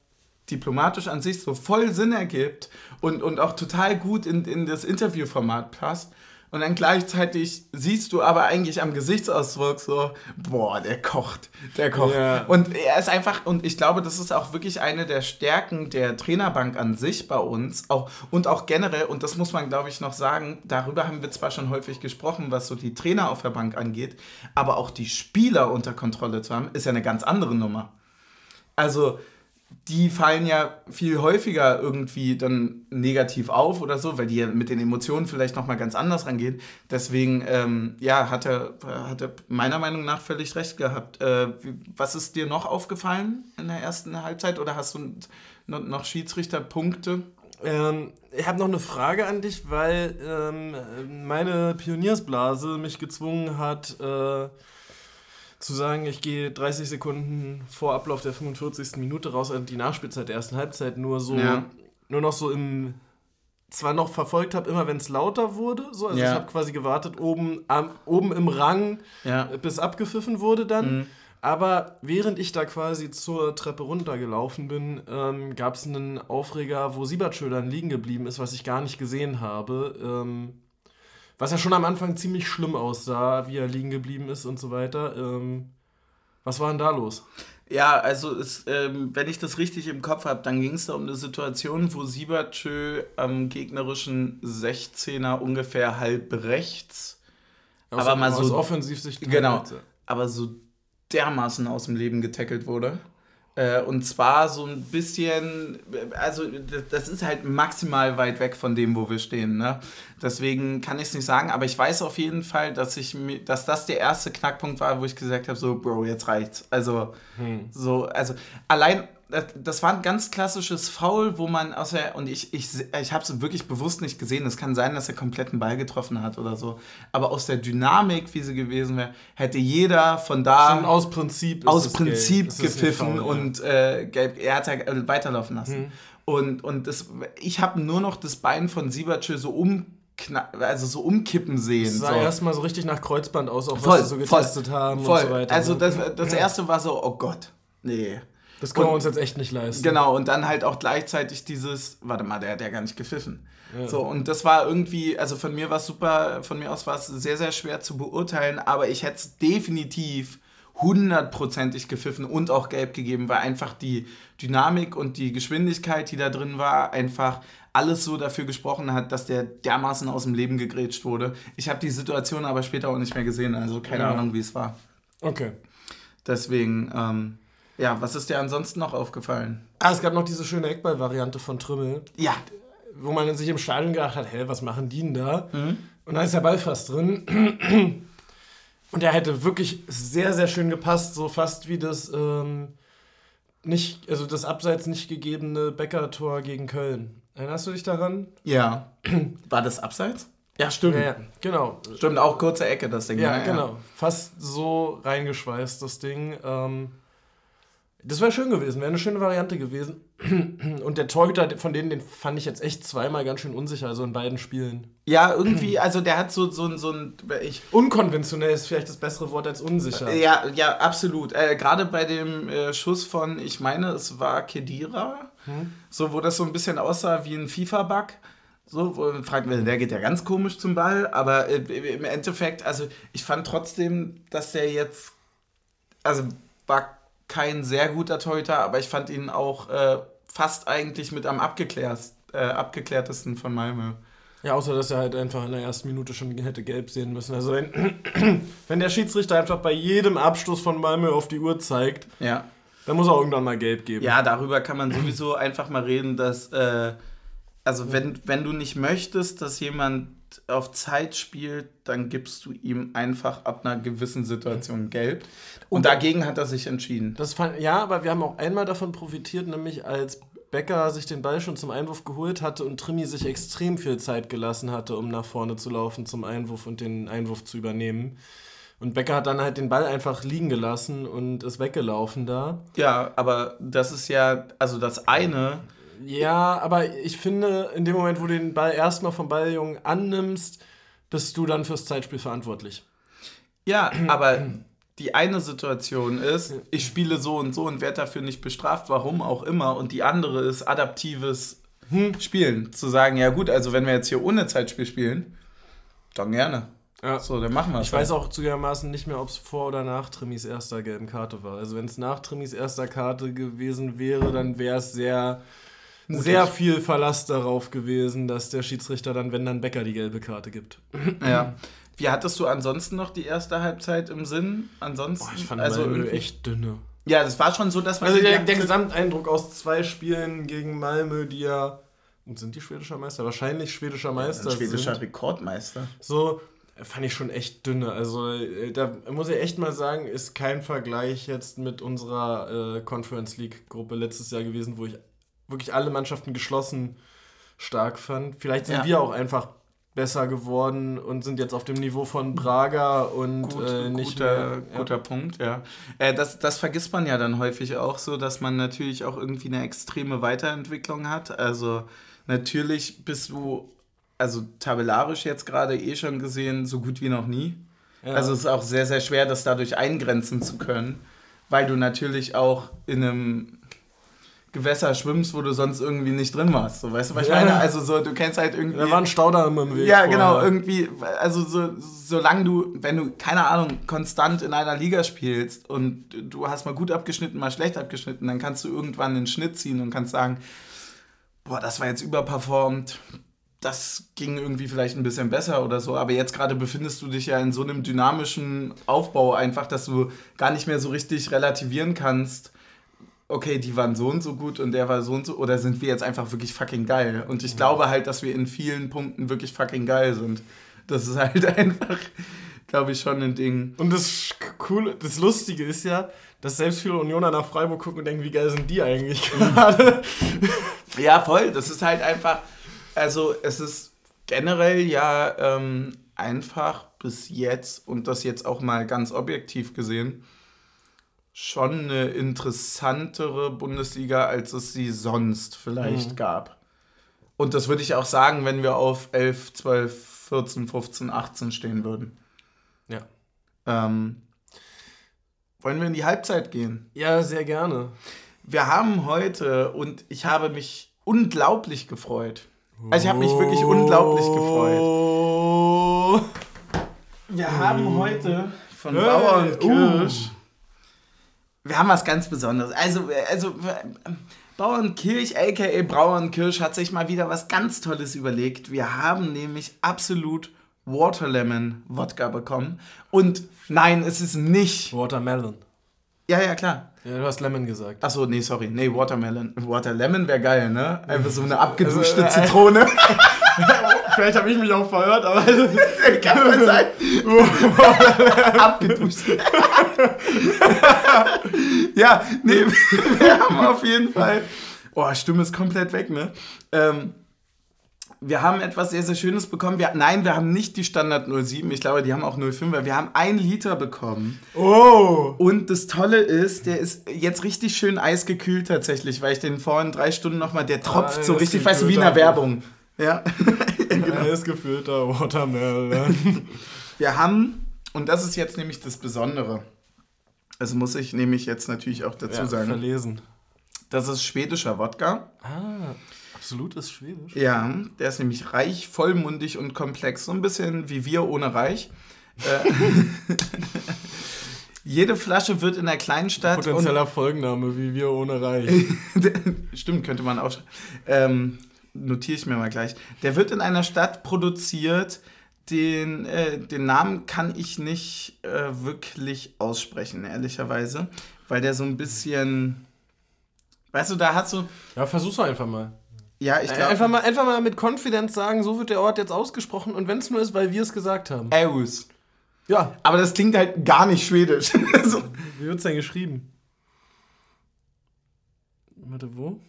diplomatisch an sich so voll Sinn ergibt und, und auch total gut in, in das Interviewformat passt. Und dann gleichzeitig siehst du aber eigentlich am Gesichtsausdruck so, boah, der kocht, der kocht. Ja. Und er ist einfach, und ich glaube, das ist auch wirklich eine der Stärken der Trainerbank an sich bei uns auch, und auch generell, und das muss man, glaube ich, noch sagen, darüber haben wir zwar schon häufig gesprochen, was so die Trainer auf der Bank angeht, aber auch die Spieler unter Kontrolle zu haben, ist ja eine ganz andere Nummer. Also, die fallen ja viel häufiger irgendwie dann negativ auf oder so, weil die ja mit den Emotionen vielleicht nochmal ganz anders rangehen. Deswegen, ähm, ja, hat er, hat er meiner Meinung nach völlig recht gehabt. Äh, was ist dir noch aufgefallen in der ersten Halbzeit oder hast du noch, noch Schiedsrichterpunkte? Ähm, ich habe noch eine Frage an dich, weil ähm, meine Pioniersblase mich gezwungen hat, äh, zu sagen, ich gehe 30 Sekunden vor Ablauf der 45. Minute raus an die Nachspielzeit der ersten Halbzeit nur so, Ja. nur noch so im zwar noch verfolgt habe, immer wenn es lauter wurde, so, also Ja. ich habe quasi gewartet oben am, oben im Rang, Ja. äh, bis abgepfiffen wurde dann. Mhm. Aber während ich da quasi zur Treppe runtergelaufen bin, ähm, gab es einen Aufreger, wo Siebertschö dann liegen geblieben ist, was ich gar nicht gesehen habe. Ähm, was ja schon am Anfang ziemlich schlimm aussah, wie er liegen geblieben ist und so weiter. Ähm, was war denn da los? Ja, also es, ähm, wenn ich das richtig im Kopf habe, dann ging es da um eine Situation, wo Siebertschö am gegnerischen 16er ungefähr halb rechts Aus, Aber mal so- aus Offensivsicht. Genau. aber so dermaßen aus dem Leben getackelt wurde. Äh, und zwar so ein bisschen, also das- ist halt maximal weit weg von dem, wo wir stehen. Ne? Deswegen kann ich es nicht sagen, aber ich weiß auf jeden Fall, dass, ich, dass das der erste Knackpunkt war, wo ich gesagt habe, so, Bro, jetzt reicht's. Also, so, also allein, das, das war ein ganz klassisches Foul, wo man aus der, und ich, ich, ich habe es wirklich bewusst nicht gesehen, es kann sein, dass er komplett einen Ball getroffen hat oder so, aber aus der Dynamik, wie sie gewesen wäre, hätte jeder von da Schon aus Prinzip. aus Prinzip gepfiffen faul, ja. und äh, gelb. Er hat ja äh, weiterlaufen lassen. Und, und das, ich habe nur noch das Bein von Siebertschö so umkna also so umkippen sehen. Es sah so. erstmal so richtig nach Kreuzband aus, auch Voll, was sie so voll, getestet haben Voll. und so weiter. Also ne? das, das erste war so, oh Gott, nee. Das können wir und- uns jetzt echt nicht leisten. Genau, und dann halt auch gleichzeitig dieses, warte mal, der hat ja gar nicht gepfiffen. Ja. So, und das war irgendwie, also von mir war es super, von mir aus war es sehr, sehr schwer zu beurteilen, aber ich hätte es definitiv hundertprozentig gepfiffen und auch gelb gegeben, weil einfach die Dynamik und die Geschwindigkeit, die da drin war, einfach alles so dafür gesprochen hat, dass der dermaßen aus dem Leben gegrätscht wurde. Ich habe die Situation aber später auch nicht mehr gesehen, also keine Ja. Ahnung, wie es war. Okay. Deswegen, ähm, ja, was ist dir ansonsten noch aufgefallen? Ah, es gab noch diese schöne Eckball-Variante von Trümmel, Ja, wo man sich im Stadion gedacht hat, hä, was machen die denn da? Mhm. Und dann ist der Ball fast drin. Und er hätte wirklich sehr, sehr schön gepasst, so fast wie das ähm, nicht, also das abseits nicht gegebene Becker-Tor gegen Köln. Erinnerst du dich daran? Ja. War das abseits? Ja, stimmt. Ja, ja, genau. Stimmt, auch kurze Ecke, das Ding. Ja, genau. Fast so reingeschweißt, das Ding. Ähm, das wäre schön gewesen, wäre eine schöne Variante gewesen. Und der Torhüter, von denen, den fand ich jetzt echt zweimal ganz schön unsicher, also in beiden Spielen. Ja, irgendwie, also der hat so, so, so ein. Ich, Unkonventionell ist vielleicht das bessere Wort als unsicher. ja, ja, absolut. Äh, Gerade bei dem äh, Schuss von, ich meine, es war Kedira, so wo das so ein bisschen aussah wie ein FIFA-Bug. So, wo man fragt, der geht ja ganz komisch zum Ball, aber äh, im Endeffekt, also ich fand trotzdem, dass der jetzt, also war kein sehr guter Torhüter, aber ich fand ihn auch äh, fast eigentlich mit am abgeklärt, äh, abgeklärtesten von Malmö. Ja, außer dass er halt einfach in der ersten Minute schon hätte gelb sehen müssen. Also wenn, wenn der Schiedsrichter einfach bei jedem Abstoß von Malmö auf die Uhr zeigt, Ja. dann muss er irgendwann mal gelb geben. Ja, darüber kann man sowieso einfach mal reden, dass, äh, also wenn, wenn du nicht möchtest, dass jemand auf Zeit spielt, dann gibst du ihm einfach ab einer gewissen Situation gelb. Und, und dagegen hat er sich entschieden. Das fand, ja, aber wir haben auch einmal davon profitiert, nämlich als Becker sich den Ball schon zum Einwurf geholt hatte und Trimi sich extrem viel Zeit gelassen hatte, um nach vorne zu laufen zum Einwurf und den Einwurf zu übernehmen. Und Becker hat dann halt den Ball einfach liegen gelassen und ist weggelaufen da. Ja, aber das ist ja, also das eine. Ja, aber ich finde, in dem Moment, wo du den Ball erstmal vom Balljungen annimmst, bist du dann fürs Zeitspiel verantwortlich. Ja, aber die eine Situation ist, ich spiele so und so und werde dafür nicht bestraft, warum auch immer. Und die andere ist adaptives hm, Spielen. Zu sagen, ja gut, also wenn wir jetzt hier ohne Zeitspiel spielen, dann gerne. Ja. So, dann machen wir es. Ich weiß auch zugegebenermaßen nicht mehr, ob es vor oder nach Trimis erster gelben Karte war. Also wenn es nach Trimis erster Karte gewesen wäre, dann wäre es sehr, sehr viel Verlass darauf gewesen, dass der Schiedsrichter dann, wenn dann Becker die gelbe Karte gibt. Ja. Wie hattest du ansonsten noch die erste Halbzeit im Sinn? Ansonsten, Boah, ich fand also Malmö echt dünne. Ja, das war schon so, dass man. Also der, der Gesamteindruck aus zwei Spielen gegen Malmö, die ja. Und sind die schwedischer Meister? Wahrscheinlich schwedischer Meister. Ja, schwedischer sind. Rekordmeister. So, fand ich schon echt dünne. Also äh, da muss ich echt mal sagen, ist kein Vergleich jetzt mit unserer äh, Conference League Gruppe letztes Jahr gewesen, wo ich wirklich alle Mannschaften geschlossen stark fand. Vielleicht sind ja. wir auch einfach besser geworden und sind jetzt auf dem Niveau von Braga und Gut, äh, nicht guter, mehr, ja. guter Punkt, ja. Äh, das, das vergisst man ja dann häufig auch so, dass man natürlich auch irgendwie eine extreme Weiterentwicklung hat. Also natürlich bist du, also tabellarisch jetzt gerade eh schon gesehen, so gut wie noch nie. Ja. Also es ist auch sehr, sehr schwer, das dadurch eingrenzen zu können, weil du natürlich auch in einem Gewässer schwimmst, wo du sonst irgendwie nicht drin warst. So, weißt du, was ich meine? Also so, du kennst halt irgendwie. Da war ein Staudamm im Weg. Ja, genau, irgendwie, also so, solange du, wenn du, keine Ahnung, konstant in einer Liga spielst und du hast mal gut abgeschnitten, mal schlecht abgeschnitten, dann kannst du irgendwann einen Schnitt ziehen und kannst sagen, boah, das war jetzt überperformt, das ging irgendwie vielleicht ein bisschen besser oder so, aber jetzt gerade befindest du dich ja in so einem dynamischen Aufbau einfach, dass du gar nicht mehr so richtig relativieren kannst okay, die waren so und so gut und der war so und so, oder sind wir jetzt einfach wirklich fucking geil? Und ich glaube halt, dass wir in vielen Punkten wirklich fucking geil sind. Das ist halt einfach, glaube ich, schon ein Ding. Und das Coole, das Lustige ist ja, dass selbst viele Unioner nach Freiburg gucken und denken, wie geil sind die eigentlich gerade? ja, voll. Das ist halt einfach, also es ist generell ja ähm, einfach bis jetzt und das jetzt auch mal ganz objektiv gesehen schon eine interessantere Bundesliga, als es sie sonst vielleicht mhm. gab. Und das würde ich auch sagen, wenn wir auf 11, 12, 14, 15, 18 stehen würden. Ja. Ähm, wollen wir in die Halbzeit gehen? Ja, sehr gerne. Wir haben heute, und ich habe mich unglaublich gefreut. Also ich habe mich wirklich unglaublich gefreut. Wir haben heute von Bauer und Kirsch wir haben was ganz Besonderes. Also, also Bauernkirch, aka Brauernkirsch, hat sich mal wieder was ganz Tolles überlegt. Wir haben nämlich absolut Waterlemon Wodka bekommen. Und nein, es ist nicht. Watermelon. Ja, ja, klar. Ja, du hast Lemon gesagt. Achso, nee, sorry. Nee, Watermelon. Waterlemon wäre geil, ne? Einfach so eine abgeduschte also, äh, Zitrone. Vielleicht habe ich mich auch verhört, aber. Kann man sein. Abgeduscht. ja, nee, wir haben auf jeden Fall. Oh, Stimme ist komplett weg, ne? Ähm, wir haben etwas sehr, sehr Schönes bekommen. Wir, nein, wir haben nicht die Standard 07. Ich glaube, die haben auch 05. Wir haben einen Liter bekommen. Oh! Und das Tolle ist, der ist jetzt richtig schön eisgekühlt tatsächlich, weil ich den vorhin drei Stunden nochmal, der tropft ah, so richtig, weißt du, wie in der Werbung. Ja. Genau. Eisgefüllter Watermelon. wir haben, und das ist jetzt nämlich das Besondere, das muss ich nämlich jetzt natürlich auch dazu ja, sagen. Verlesen. Das ist schwedischer Wodka. Ah. Absolut ist schwedisch. Ja, der ist nämlich reich, vollmundig und komplex. So ein bisschen wie wir ohne Reich. Äh, jede Flasche wird in der Kleinstadt. Potenzieller Folgenname, wie wir ohne Reich. Stimmt, könnte man auch. Ähm, notiere ich mir mal gleich. Der wird in einer Stadt produziert. Den, äh, den Namen kann ich nicht äh, wirklich aussprechen, ehrlicherweise, weil der so ein bisschen. Weißt du, da hat so. Ja, versuch's einfach mal. Ja, ich glaube. Einfach mal, einfach mal mit Confidence sagen, so wird der Ort jetzt ausgesprochen und wenn es nur ist, weil wir es gesagt haben. Aarhus. Ja. Aber das klingt halt gar nicht schwedisch. so. Wie wird es denn geschrieben? Warte, wo?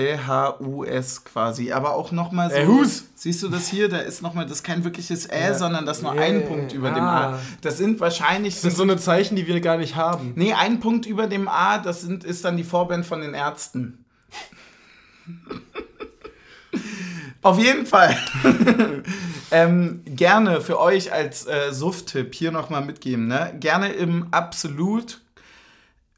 E-H-U-S quasi. Aber auch nochmal so. Aarhus. Siehst du das hier? Da ist nochmal, das ist kein wirkliches Ä, Ja. sondern das nur Ja, ein Punkt über dem ah. A. Das sind wahrscheinlich. Das sind so eine Zeichen, die wir gar nicht haben. nee, ein Punkt über dem A, das sind, ist dann die Vorband von den Ärzten. Auf jeden Fall. ähm, gerne für euch als äh, Suft-Tipp hier nochmal mitgeben. Ne? Gerne im Absolut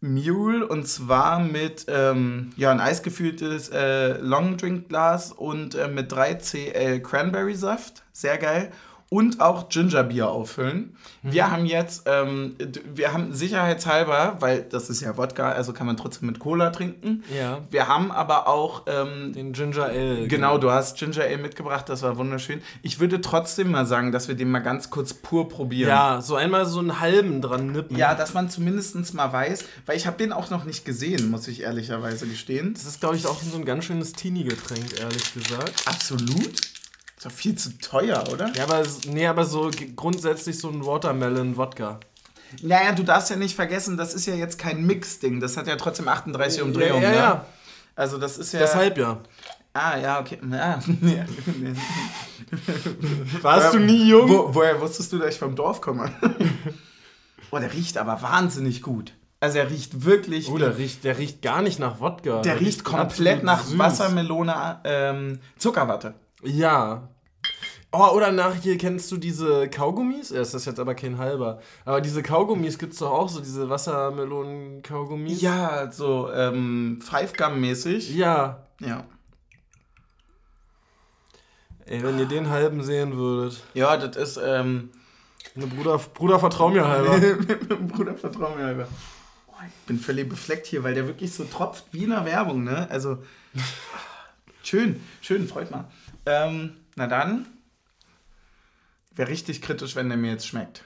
Mule und zwar mit ähm, ja, ein eisgefülltes äh, Long Drink Glas und äh, mit 3 CL Cranberry Saft. Sehr geil. Und auch Gingerbier auffüllen. Wir haben jetzt, ähm, wir haben sicherheitshalber, weil das ist ja Wodka, also kann man trotzdem mit Cola trinken. Ja. Wir haben aber auch ähm, Den Ginger Ale. Genau, du hast Ginger Ale mitgebracht, das war wunderschön. Ich würde trotzdem mal sagen, dass wir den mal ganz kurz pur probieren. Ja, so einmal so einen halben dran nippen. Ja, dass man zumindest mal weiß, weil ich habe den auch noch nicht gesehen, muss ich ehrlicherweise gestehen. Das ist, glaube ich, auch so ein ganz schönes Teenie-Getränk, ehrlich gesagt. Absolut. Ist doch viel zu teuer, oder? Ja, aber, nee, aber so grundsätzlich so ein Watermelon-Wodka. Naja, du darfst ja nicht vergessen, das ist ja jetzt kein Mix-Ding. Das hat ja trotzdem 38 Umdrehungen. Ja, ja, ne? ja. Also das ist ja... Deshalb ja. Ah, ja, okay. Ja. Warst Ja, du nie jung? Wo, woher wusstest du, dass ich vom Dorf komme? oh, der riecht aber wahnsinnig gut. Also er riecht wirklich... Oh, der riecht, der riecht gar nicht nach Wodka. der riecht komplett absolut nach süß. Wassermelone, ähm, Zuckerwatte. Ja. Oh, oder nach hier kennst du diese Kaugummis? Ja, ist das jetzt aber kein halber. Aber diese Kaugummis gibt's doch auch so, diese Wassermelonen-Kaugummis. Ja, so ähm, Five Gum-mäßig. Ja. Ja. Ey, wenn ihr den halben sehen würdet. Ja, das ist, ähm, Ne, Bruder, Bruder, vertrau mir halber. Bruder, vertrau mir halber. Oh, ich bin völlig befleckt hier, weil der wirklich so tropft wie in der Werbung, ne? Also, schön, schön, freut mal. Ähm, na dann, wäre richtig kritisch, wenn der mir jetzt schmeckt.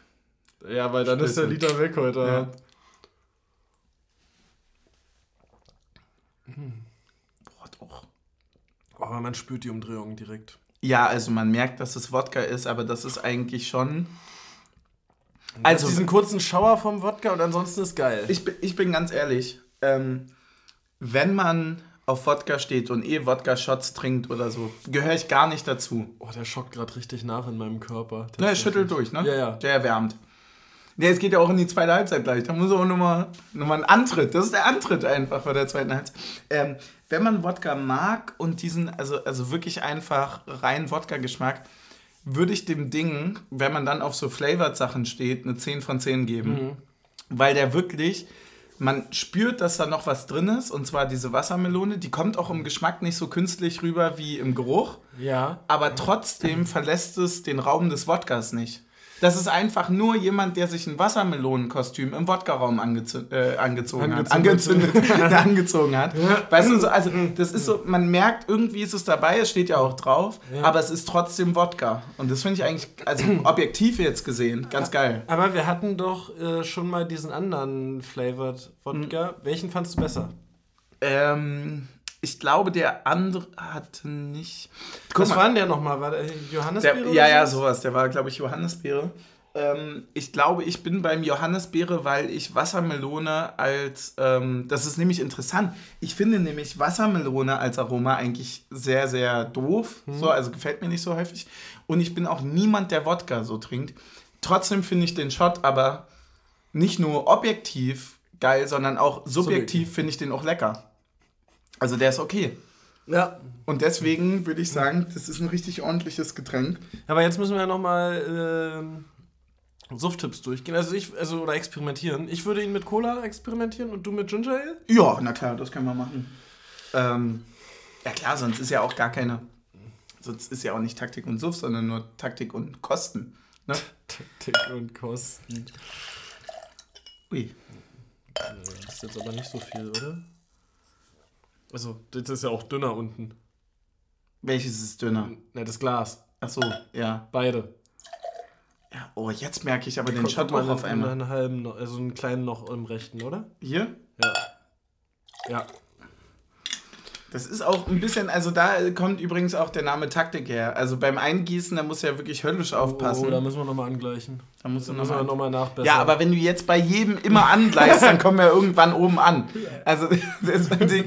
Ja, weil dann ist der. Liter weg heute. Ja. Boah, doch. Oh, aber man spürt die Umdrehung direkt. Ja, also man merkt, dass es Wodka ist, aber das ist eigentlich schon. Also diesen kurzen Schauer vom Wodka und ansonsten ist geil. Ich, bin- ich bin ganz ehrlich, ähm, wenn man auf Wodka steht und eh Wodka-Shots trinkt oder so, gehöre ich gar nicht dazu. oh, der schockt gerade richtig nach in meinem Körper. Ne, schüttelt durch, ne? Ja, ja. Der erwärmt. Der, es geht ja auch in die zweite Halbzeit gleich. Da muss auch nochmal noch mal ein Antritt. Das ist der Antritt einfach vor der zweiten Halbzeit. Ähm, wenn man Wodka mag und diesen, also, also wirklich einfach rein Wodka-Geschmack, würde ich dem Ding, wenn man dann auf so Flavored-Sachen steht, eine 10 von 10 geben. Mhm. Weil der wirklich, man spürt, dass da noch was drin ist, und zwar diese Wassermelone. Die kommt auch im Geschmack nicht so künstlich rüber wie im Geruch Ja. aber trotzdem verlässt es den Raum des Wodkas nicht. Das ist einfach nur jemand, der sich ein Wassermelonenkostüm im Wodka-Raum angezü- äh, angezogen hat. Angezündet. Angezogen hat. Weißt du, so, also das ist so, man merkt, irgendwie ist es dabei, es steht ja auch drauf, Ja. aber es ist trotzdem Wodka. Und das finde ich eigentlich, also objektiv jetzt gesehen, ganz geil. Aber wir hatten doch äh, schon mal diesen anderen Flavored Wodka. Welchen fandst du besser? Ähm, ich glaube, der andere hatte nicht. Guck Was mal. war denn der nochmal? War der Johannisbeere? Der, ja, ja, so? sowas. Der war, glaube ich, Johannisbeere. Ähm, ich glaube, ich bin beim Johannisbeere, weil ich Wassermelone als. Ähm, das ist nämlich interessant. Ich finde nämlich Wassermelone als Aroma eigentlich sehr, sehr doof. So, also gefällt mir nicht so häufig. Und ich bin auch niemand, der Wodka so trinkt. Trotzdem finde ich den Shot aber nicht nur objektiv geil, sondern auch subjektiv Subjektiv. finde ich den auch lecker. Also der ist okay. Ja. Und deswegen würde ich sagen, das ist ein richtig ordentliches Getränk. Aber jetzt müssen wir ja nochmal ähm, Sufttipps durchgehen. Also ich, also oder experimentieren. Ich würde ihn mit Cola experimentieren und du mit Ginger Ale? Ja, na klar, das können wir machen. Ähm, ja klar, sonst ist ja auch gar keine. Sonst ist ja auch nicht Taktik und Suff, sondern nur Taktik und Kosten. Ne? Taktik und Kosten. Ui. Das ist jetzt aber nicht so viel, oder? Also, das ist ja auch dünner unten. Welches ist dünner? Ne, das Glas. Ach so, ja. Beide. ja. Oh, jetzt merke ich aber den Shot auch auf einmal. Einen halben, noch, also einen kleinen noch im rechten, oder? Hier? Ja. Ja. Das ist auch ein bisschen, also da kommt übrigens auch der Name Taktik her. Also beim Eingießen, da muss ja wirklich höllisch aufpassen. Oh, da müssen wir nochmal angleichen. Da musst du Da noch müssen wir mal nochmal nachbessern. Ja, aber wenn du jetzt bei jedem immer angleichst, dann kommen wir irgendwann oben an. Also, das Ding,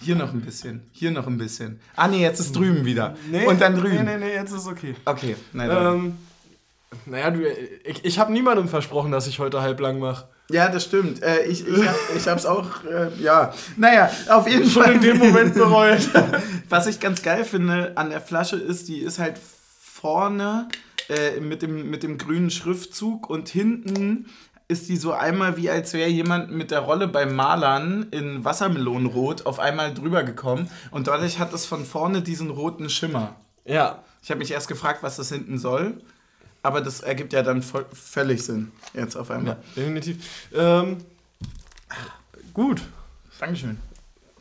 hier noch ein bisschen, hier noch ein bisschen. Ah, nee, jetzt ist drüben wieder. Und dann drüben. Nee, nee, nee, jetzt ist okay. Okay, nein, dann. Ähm, naja, du, ich, ich habe niemandem versprochen, dass ich heute halblang mache. Ja, das stimmt. Äh, ich, ich, hab, ich hab's auch, äh, ja. Naja, auf jeden Schon Fall. in dem Moment bereut. Was ich ganz geil finde an der Flasche ist, die ist halt vorne äh, mit, dem, mit dem grünen Schriftzug und hinten ist die so einmal wie als wäre jemand mit der Rolle beim Malern in Wassermelonenrot auf einmal drüber gekommen und dadurch hat es von vorne diesen roten Schimmer. ja. Ich habe mich erst gefragt, was das hinten soll, aber das ergibt ja dann voll, völlig Sinn jetzt auf einmal. Definitiv. Ähm, gut, Dankeschön.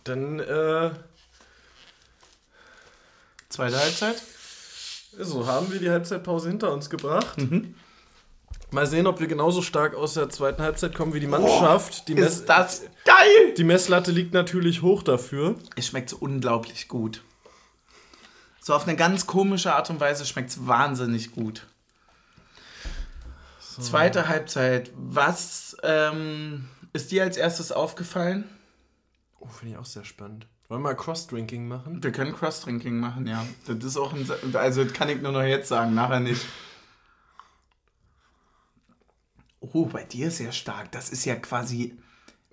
dann äh, Zweite Halbzeit? so haben wir die Halbzeitpause hinter uns gebracht. Mhm. Mal sehen, ob wir genauso stark aus der zweiten Halbzeit kommen wie die Mannschaft. die, Mess Ist das geil! die Messlatte liegt natürlich hoch dafür. Es schmeckt so unglaublich gut. So auf eine ganz komische Art und Weise schmeckt es wahnsinnig gut. Zweite Halbzeit. Was ähm, ist dir als erstes aufgefallen? Oh, finde ich auch sehr spannend. Wollen wir mal Cross-Drinking machen? Wir können Cross-Drinking machen, ja. Das ist auch ein, also das kann ich nur noch jetzt sagen, nachher nicht. Oh, bei dir ist ja stark. Das ist ja quasi.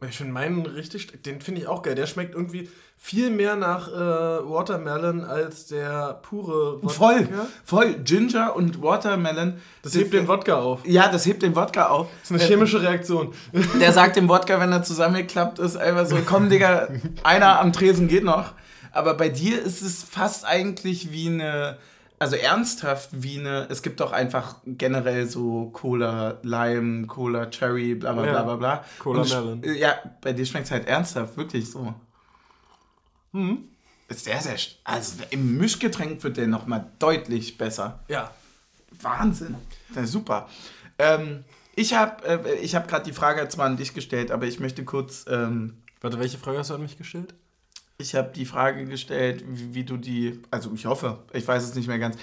Ich finde meinen richtig, den finde ich auch geil. Der schmeckt irgendwie viel mehr nach äh, Watermelon als der pure Wodka. Voll, voll. Ginger und Watermelon. Das hebt den Wodka auf. Ja, das hebt den Wodka auf. Das ist eine chemische Reaktion. Der sagt dem Wodka, wenn er zusammengeklappt ist, einfach so, komm Digga, einer am Tresen geht noch. Aber bei dir ist es fast eigentlich wie eine, also ernsthaft wie eine, es gibt doch einfach generell so Cola Lime, Cola Cherry, bla bla Ja. bla bla bla. Cola Und Melon. Ja, bei dir schmeckt es halt ernsthaft, wirklich so. Mhm. Ist sehr, sehr, also im Mischgetränk wird der nochmal deutlich besser. Ja. Wahnsinn. Das ist super. Ähm, ich habe äh, ich hab gerade die Frage zwar an dich gestellt, aber ich möchte kurz, ähm, Warte, welche Frage hast du an mich gestellt? Ich habe die Frage gestellt, wie, wie du die, also ich hoffe, ich weiß es nicht mehr ganz,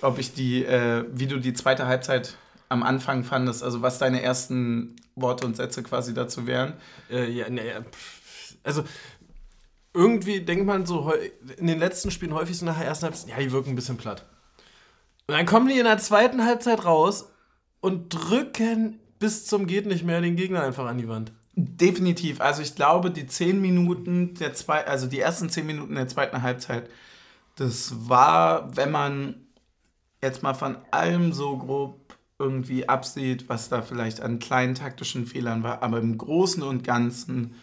ob ich die, äh, wie du die zweite Halbzeit am Anfang fandest, also was deine ersten Worte und Sätze quasi dazu wären. Äh, ja, ne, ja, pff. also irgendwie denkt man so in den letzten Spielen häufig so nach der ersten Halbzeit, ja, die wirken ein bisschen platt. Und dann kommen die in der zweiten Halbzeit raus und drücken bis zum geht nicht mehr den Gegner einfach an die Wand. Definitiv. Also ich glaube, die zehn Minuten der zwei, also die ersten zehn Minuten der zweiten Halbzeit, das war, wenn man jetzt mal von allem so grob irgendwie absieht, was da vielleicht an kleinen taktischen Fehlern war, aber im Großen und Ganzen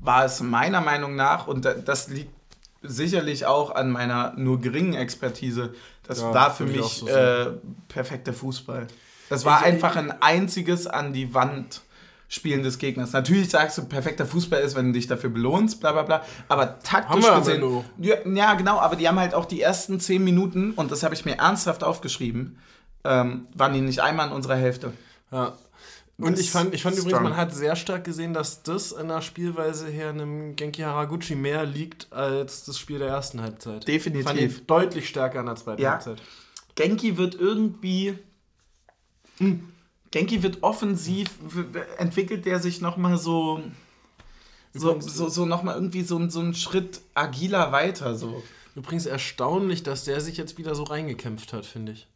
war es meiner Meinung nach, und da- das liegt sicherlich auch an meiner nur geringen Expertise, das Ja, war für mich so äh, perfekter Fußball. Das war Ich- einfach ein einziges an die Wand Spielen des Gegners. Natürlich sagst du, perfekter Fußball ist, wenn du dich dafür belohnst, bla bla bla. Aber taktisch Haben aber gesehen. nur. Ja, ja, genau, aber die haben halt auch die ersten zehn Minuten, und das habe ich mir ernsthaft aufgeschrieben, ähm, waren die nicht einmal in unserer Hälfte. Ja. Und Das ich fand, ich fand ist übrigens, strong. man hat sehr stark gesehen, dass das in der Spielweise her einem Genki Haraguchi mehr liegt als das Spiel der ersten Halbzeit. Definitiv. Fand ich deutlich stärker in der zweiten Ja. Halbzeit. Genki wird irgendwie. Genki wird offensiv, entwickelt der sich nochmal so. So, so, so nochmal irgendwie so, so einen Schritt agiler weiter. So. Übrigens erstaunlich, dass der sich jetzt wieder so reingekämpft hat, finde ich.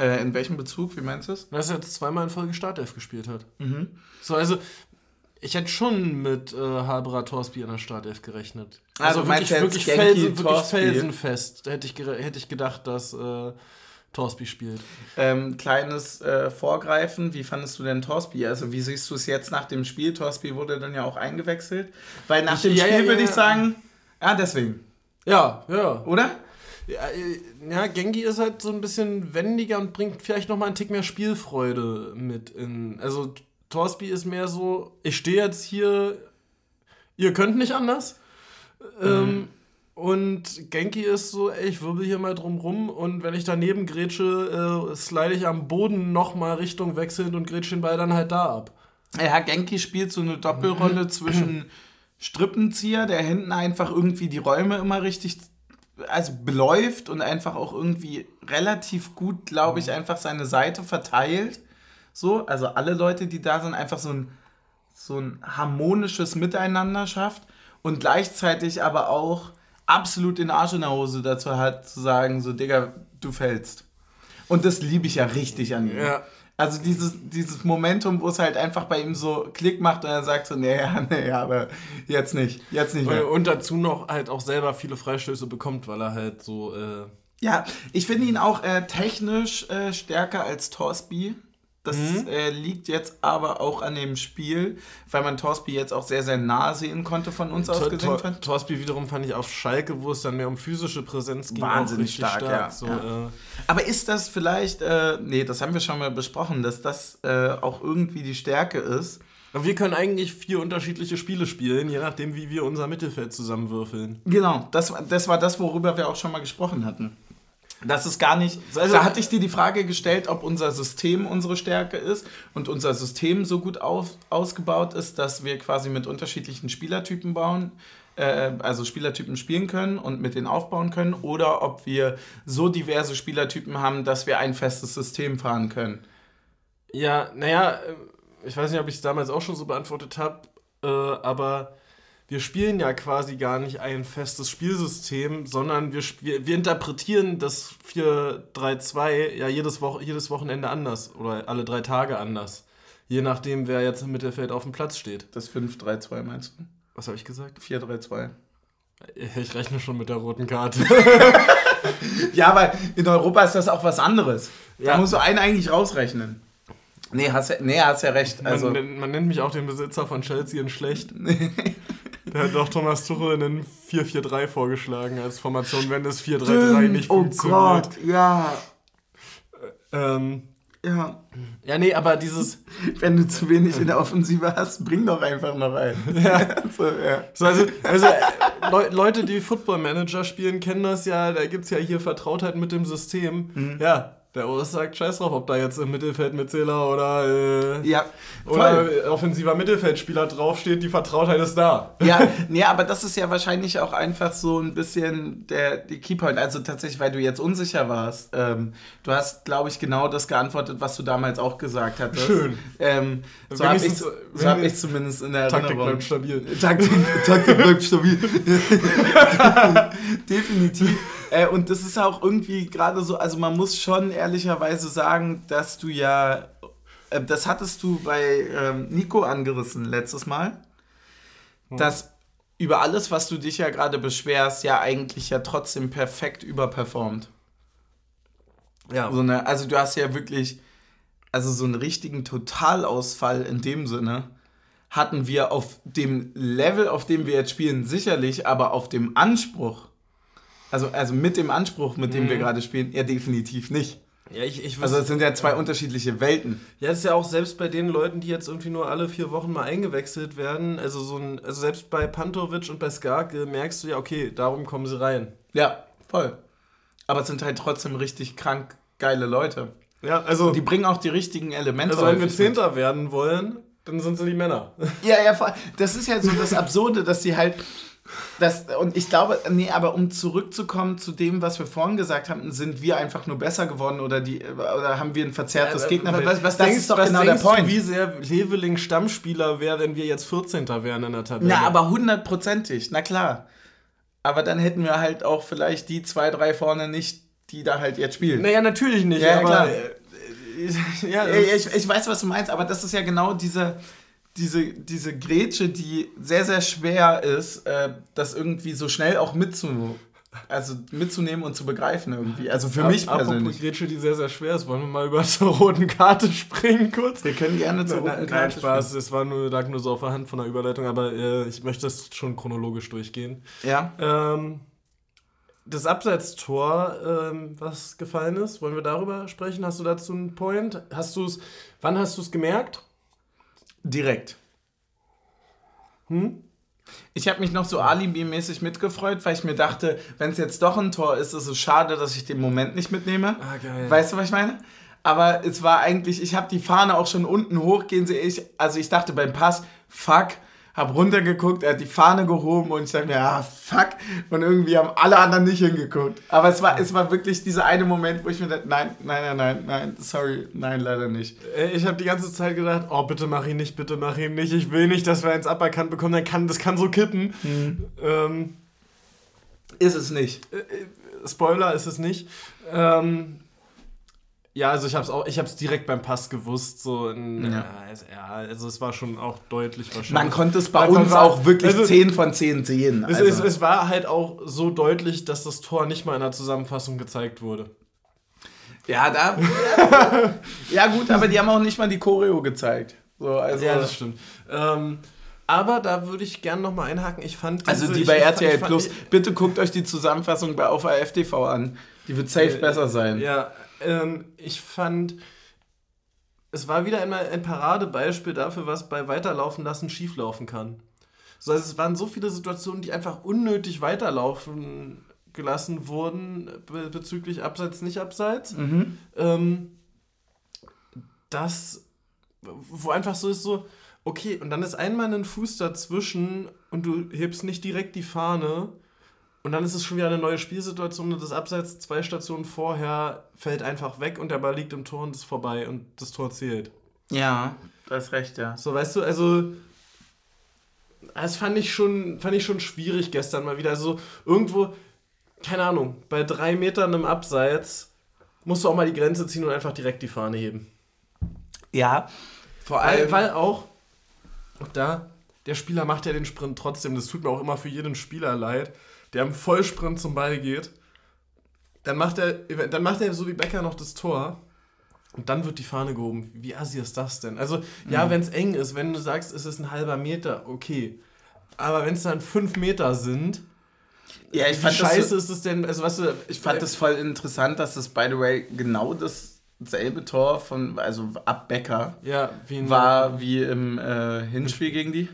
Äh, in welchem Bezug? Wie meinst du es? Dass er jetzt zweimal in Folge Startelf gespielt hat. Mhm. So, also, ich hätte schon mit äh, Haberer Torsby in der Startelf gerechnet. Also meinst wirklich, wirklich, felsen, wirklich felsenfest. Da hätte ich, hätte ich gedacht, dass äh, Torsby spielt. Ähm, kleines äh, Vorgreifen, wie fandest du denn Torsby? Also wie siehst du es jetzt nach dem Spiel? Torsby wurde dann ja auch eingewechselt. Weil nach Ich- dem ja, Spiel ja, würde ja. ich sagen, ja deswegen, Ja, ja. oder? Ja, äh, Genki ist halt so ein bisschen wendiger und bringt vielleicht noch mal einen Tick mehr Spielfreude mit in. Also Torsby ist mehr so, ich stehe jetzt hier, ihr könnt nicht anders. Ähm, und Genki ist so, ey, ich wirbel hier mal drum rum und wenn ich daneben grätsche, äh, slide ich am Boden noch mal Richtung wechselnd und grätsche den Ball dann halt da ab. Ja, Genki spielt so eine Doppelrolle zwischen Strippenzieher, der hinten einfach irgendwie die Räume immer richtig also beläuft und einfach auch irgendwie relativ gut, glaube ich, einfach seine Seite verteilt. So, also alle Leute, die da sind, einfach so ein, so ein harmonisches Miteinander schafft und gleichzeitig aber auch absolut den Arsch in der Hose dazu hat, zu sagen, so, Digga, du fällst. Und das liebe ich ja richtig an ihm. Ja. Also dieses, dieses Momentum, wo es halt einfach bei ihm so Klick macht und er sagt so, nee, ja, nee, aber jetzt nicht, jetzt nicht mehr. Und dazu noch halt auch selber viele Freistöße bekommt, weil er halt so. Äh ja, ich finde ihn auch äh, technisch äh, stärker als Torsby. Das mhm. äh, liegt jetzt aber auch an dem Spiel, weil man Torsby jetzt auch sehr, sehr nah sehen konnte von uns aus gesehen. Tor, Torsby wiederum fand ich auf Schalke, wo es dann mehr um physische Präsenz ging. Wahnsinnig stark, stark, ja. So, ja. Äh aber ist das vielleicht, äh, nee, das haben wir schon mal besprochen, dass das äh, auch irgendwie die Stärke ist. Wir können eigentlich vier unterschiedliche Spiele spielen, je nachdem, wie wir unser Mittelfeld zusammenwürfeln. Genau, das, das war das, worüber wir auch schon mal gesprochen hatten. Das ist gar nicht. Also da hatte ich dir die Frage gestellt, ob unser System unsere Stärke ist und unser System so gut auf, ausgebaut ist, dass wir quasi mit unterschiedlichen Spielertypen bauen, äh, also Spielertypen spielen können und mit denen aufbauen können, oder ob wir so diverse Spielertypen haben, dass wir ein festes System fahren können. Ja, naja, äh, ich weiß nicht, ob ich es damals auch schon so beantwortet habe, äh, aber wir spielen ja quasi gar nicht ein festes Spielsystem, sondern wir, wir, wir interpretieren das 4-3-2 ja jedes, Wo jedes Wochenende anders oder alle drei Tage anders. Je nachdem, wer jetzt im Mittelfeld auf dem Platz steht. Das 5-3-2 meinst du? Was habe ich gesagt? 4-3-2. Ich rechne schon mit der roten Karte. ja, aber in Europa ist das auch was anderes. Ja. Da musst du einen eigentlich rausrechnen. Nee, hast ja, nee, hast ja recht. Also man, man nennt mich auch den Besitzer von Chelsea in schlecht. Der hat doch Thomas Tuchel einen 4-4-3 vorgeschlagen als Formation, wenn das 4-3-3 nicht oh funktioniert. Oh Gott, ja. Ähm, ja. Ja, nee, aber dieses. Wenn du zu wenig in der Offensive hast, bring doch einfach noch einen. Ja. so, ja. So, also, also Le Leute, die Football Manager spielen, kennen das ja. Da gibt es ja hier Vertrautheit mit dem System. Mhm. Ja, der Urs sagt scheiß drauf, ob da jetzt im Mittelfeld mit Zähler oder, äh, ja, oder offensiver Mittelfeldspieler draufsteht, die Vertrautheit ist da. Ja, nee, aber das ist ja wahrscheinlich auch einfach so ein bisschen der die Keypoint. Also tatsächlich, weil du jetzt unsicher warst. Ähm, du hast, glaube ich, genau das geantwortet, was du damals auch gesagt hattest. Schön. Ähm, so habe ich so hab ich zumindest in der Taktik Erinnerung. Taktik bleibt stabil. Taktik, Taktik bleibt stabil. Definitiv. Äh, und das ist auch irgendwie gerade so, also man muss schon ehrlicherweise sagen, dass du ja, äh, das hattest du bei ähm, Nico angerissen letztes Mal, hm. dass über alles, was du dich ja gerade beschwerst, ja eigentlich ja trotzdem perfekt überperformt. Ja. So eine, also du hast ja wirklich, also so einen richtigen Totalausfall in dem Sinne hatten wir auf dem Level, auf dem wir jetzt spielen, sicherlich, aber auf dem Anspruch also, also mit dem Anspruch, mit dem mhm. wir gerade spielen, ja, definitiv nicht. Ja, ich, ich also es sind ja zwei unterschiedliche Welten. Ja, das ist ja auch selbst bei den Leuten, die jetzt irgendwie nur alle vier Wochen mal eingewechselt werden, also so ein, also selbst bei Pantovic und bei Skarke merkst du ja, okay, darum kommen sie rein. Ja, voll. Aber es sind halt trotzdem richtig krank geile Leute. Ja, also. Die bringen auch die richtigen Elemente. Also wenn wir Zehnter werden wollen, dann sind sie die Männer. Ja, ja, voll. Das ist ja so das Absurde, dass sie halt das, und ich glaube, nee, aber um zurückzukommen zu dem, was wir vorhin gesagt haben, sind wir einfach nur besser geworden oder, die, oder haben wir ein verzerrtes ja, Gegnerbild? Was, was das denkst, ist doch genau der Point. Du, wie sehr Leveling Stammspieler wäre, wenn wir jetzt 14. wären in der Tabelle? Na, aber hundertprozentig, na klar. Aber dann hätten wir halt auch vielleicht die zwei, drei vorne nicht, die da halt jetzt spielen. Naja, natürlich nicht, ja, aber. Klar. Äh, ja, ich, ich weiß, was du meinst, aber das ist ja genau diese diese, diese Grätsche, die sehr, sehr schwer ist, äh, das irgendwie so schnell auch mitzu, also mitzunehmen und zu begreifen irgendwie. Also für Ab, mich persönlich. Apropos Grätsche, die sehr, sehr schwer ist. Wollen wir mal über zur roten Karte springen kurz? Wir können gerne zur roten Karte Nein, Spaß. Es war nur, lag nur so auf der Hand von der Überleitung, aber äh, ich möchte das schon chronologisch durchgehen. Ja. Ähm, das Abseitstor, ähm, was gefallen ist, wollen wir darüber sprechen? Hast du dazu einen Point? Hast du es, wann hast du es gemerkt? Direkt. Hm? Ich habe mich noch so alibi-mäßig mitgefreut, weil ich mir dachte, wenn es jetzt doch ein Tor ist, ist es schade, dass ich den Moment nicht mitnehme. Ah, geil. Weißt du, was ich meine? Aber es war eigentlich, ich habe die Fahne auch schon unten hochgehen sehe ich. Also ich dachte beim Pass, fuck, hab runtergeguckt, er hat die Fahne gehoben und ich dachte mir, ah, fuck. Und irgendwie haben alle anderen nicht hingeguckt. Aber es war, es war wirklich dieser eine Moment, wo ich mir dachte, nein, nein, nein, nein, nein, sorry, nein, leider nicht. Äh, ich habe die ganze Zeit gedacht, oh, bitte mach ihn nicht, bitte mach ihn nicht. Ich will nicht, dass wir eins aberkannt bekommen, dann kann, das kann so kippen. Mhm. Ähm, ist es nicht. Äh, Spoiler ist es nicht. Ähm, ja, also ich habe es auch, ich habe es direkt beim Pass gewusst, so in, ja. ja. also es war schon auch deutlich wahrscheinlich. Man konnte es bei Einfach uns auch wirklich also, 10 von 10 sehen. Also. Es, es, es, war halt auch so deutlich, dass das Tor nicht mal in der Zusammenfassung gezeigt wurde. Ja, da. ja, gut, aber die haben auch nicht mal die Choreo gezeigt. So, also, ja, das stimmt. Ähm, aber da würde ich gerne nochmal einhaken. Ich fand diese, Also die bei RTL fand, Plus, bitte guckt euch die Zusammenfassung bei auf AFTV an. Die wird safe äh, besser sein. Ja, ähm, ich fand, es war wieder einmal ein Paradebeispiel dafür, was bei Weiterlaufen lassen schieflaufen kann. So, also es waren so viele Situationen, die einfach unnötig weiterlaufen gelassen wurden be bezüglich Abseits, nicht Abseits. Mhm. Ähm, das, wo einfach so ist, so, okay, und dann ist einmal ein Fuß dazwischen und du hebst nicht direkt die Fahne und dann ist es schon wieder eine neue Spielsituation und das Abseits zwei Stationen vorher fällt einfach weg und der Ball liegt im Tor und ist vorbei und das Tor zählt. Ja, du hast recht, ja. So, weißt du, also das fand ich schon, fand ich schon schwierig gestern mal wieder. Also irgendwo, keine Ahnung, bei drei Metern im Abseits musst du auch mal die Grenze ziehen und einfach direkt die Fahne heben. Ja, vor allem. Weil, weil auch, auch da, der Spieler macht ja den Sprint trotzdem. Das tut mir auch immer für jeden Spieler leid der im Vollsprint zum Ball geht. Dann macht er, dann macht er so wie Becker noch das Tor. Und dann wird die Fahne gehoben. Wie assi ist das denn? Also, ja, mhm. wenn es eng ist, wenn du sagst, es ist ein halber Meter, okay. Aber wenn es dann fünf Meter sind, ja, ich wie fand scheiße so, ist es denn? Also, weißt du, ich fand es voll interessant, dass das, by the way, genau dasselbe Tor von, also ab Becker ja, wie war wie im äh, Hinspiel gegen die.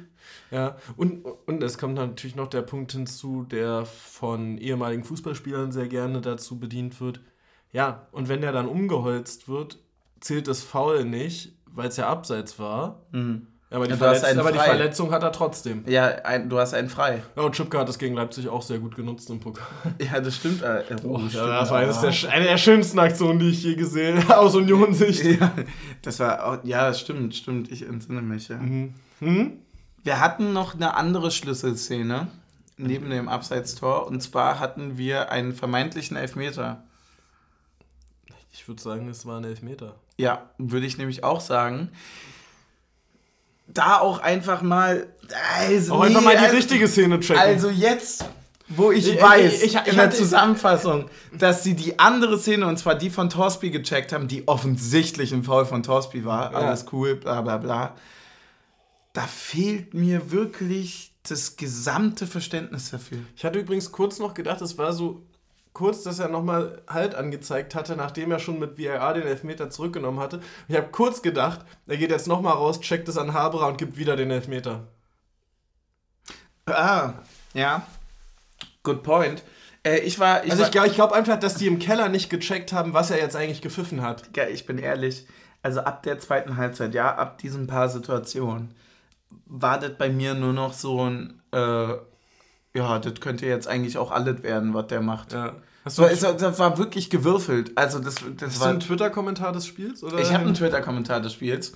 Ja, und, und es kommt natürlich noch der Punkt hinzu, der von ehemaligen Fußballspielern sehr gerne dazu bedient wird. Ja, und wenn der dann umgeholzt wird, zählt das Foul nicht, weil es ja abseits war. Mhm. Aber, die, ja, Verletz aber die, Verletzung hat er trotzdem. Ja, ein, du hast einen frei. Ja, und Chipka hat das gegen Leipzig auch sehr gut genutzt im Pokal. Ja, das stimmt. Äh, oh, oh, ja, das war der, eine der schönsten Aktionen, die ich je gesehen habe, aus Union-Sicht. Ja, das war, ja, das stimmt, stimmt. Ich entsinne mich, ja. Mhm. Hm? Wir hatten noch eine andere Schlüsselszene neben dem Abseitstor und zwar hatten wir einen vermeintlichen Elfmeter. Ich würde sagen, es war ein Elfmeter. Ja, würde ich nämlich auch sagen. Da auch einfach mal. Also, auch nee, einfach mal die also, richtige Szene checken. Also jetzt, wo ich, ich weiß, ich, ich, in der Zusammenfassung, dass sie die andere Szene, und zwar die von Torsby gecheckt haben, die offensichtlich ein Foul von Torsby war. Ja. Alles cool, bla bla bla da fehlt mir wirklich das gesamte Verständnis dafür. Ich hatte übrigens kurz noch gedacht, es war so kurz, dass er nochmal Halt angezeigt hatte, nachdem er schon mit VAR den Elfmeter zurückgenommen hatte. Ich habe kurz gedacht, er geht jetzt nochmal raus, checkt es an Haberer und gibt wieder den Elfmeter. Ah, ja. Good point. Äh, ich war. Ich also ich, ich glaube einfach, dass die im Keller nicht gecheckt haben, was er jetzt eigentlich gepfiffen hat. Ja, ich bin ehrlich. Also ab der zweiten Halbzeit, ja, ab diesen paar Situationen war das bei mir nur noch so ein, äh, ja, das könnte jetzt eigentlich auch alles werden, was der macht. Ja. Hast du so, das war wirklich gewürfelt. Also das, das Hast war, du einen Twitter-Kommentar des Spiels? Oder? Ich habe einen Twitter-Kommentar des Spiels.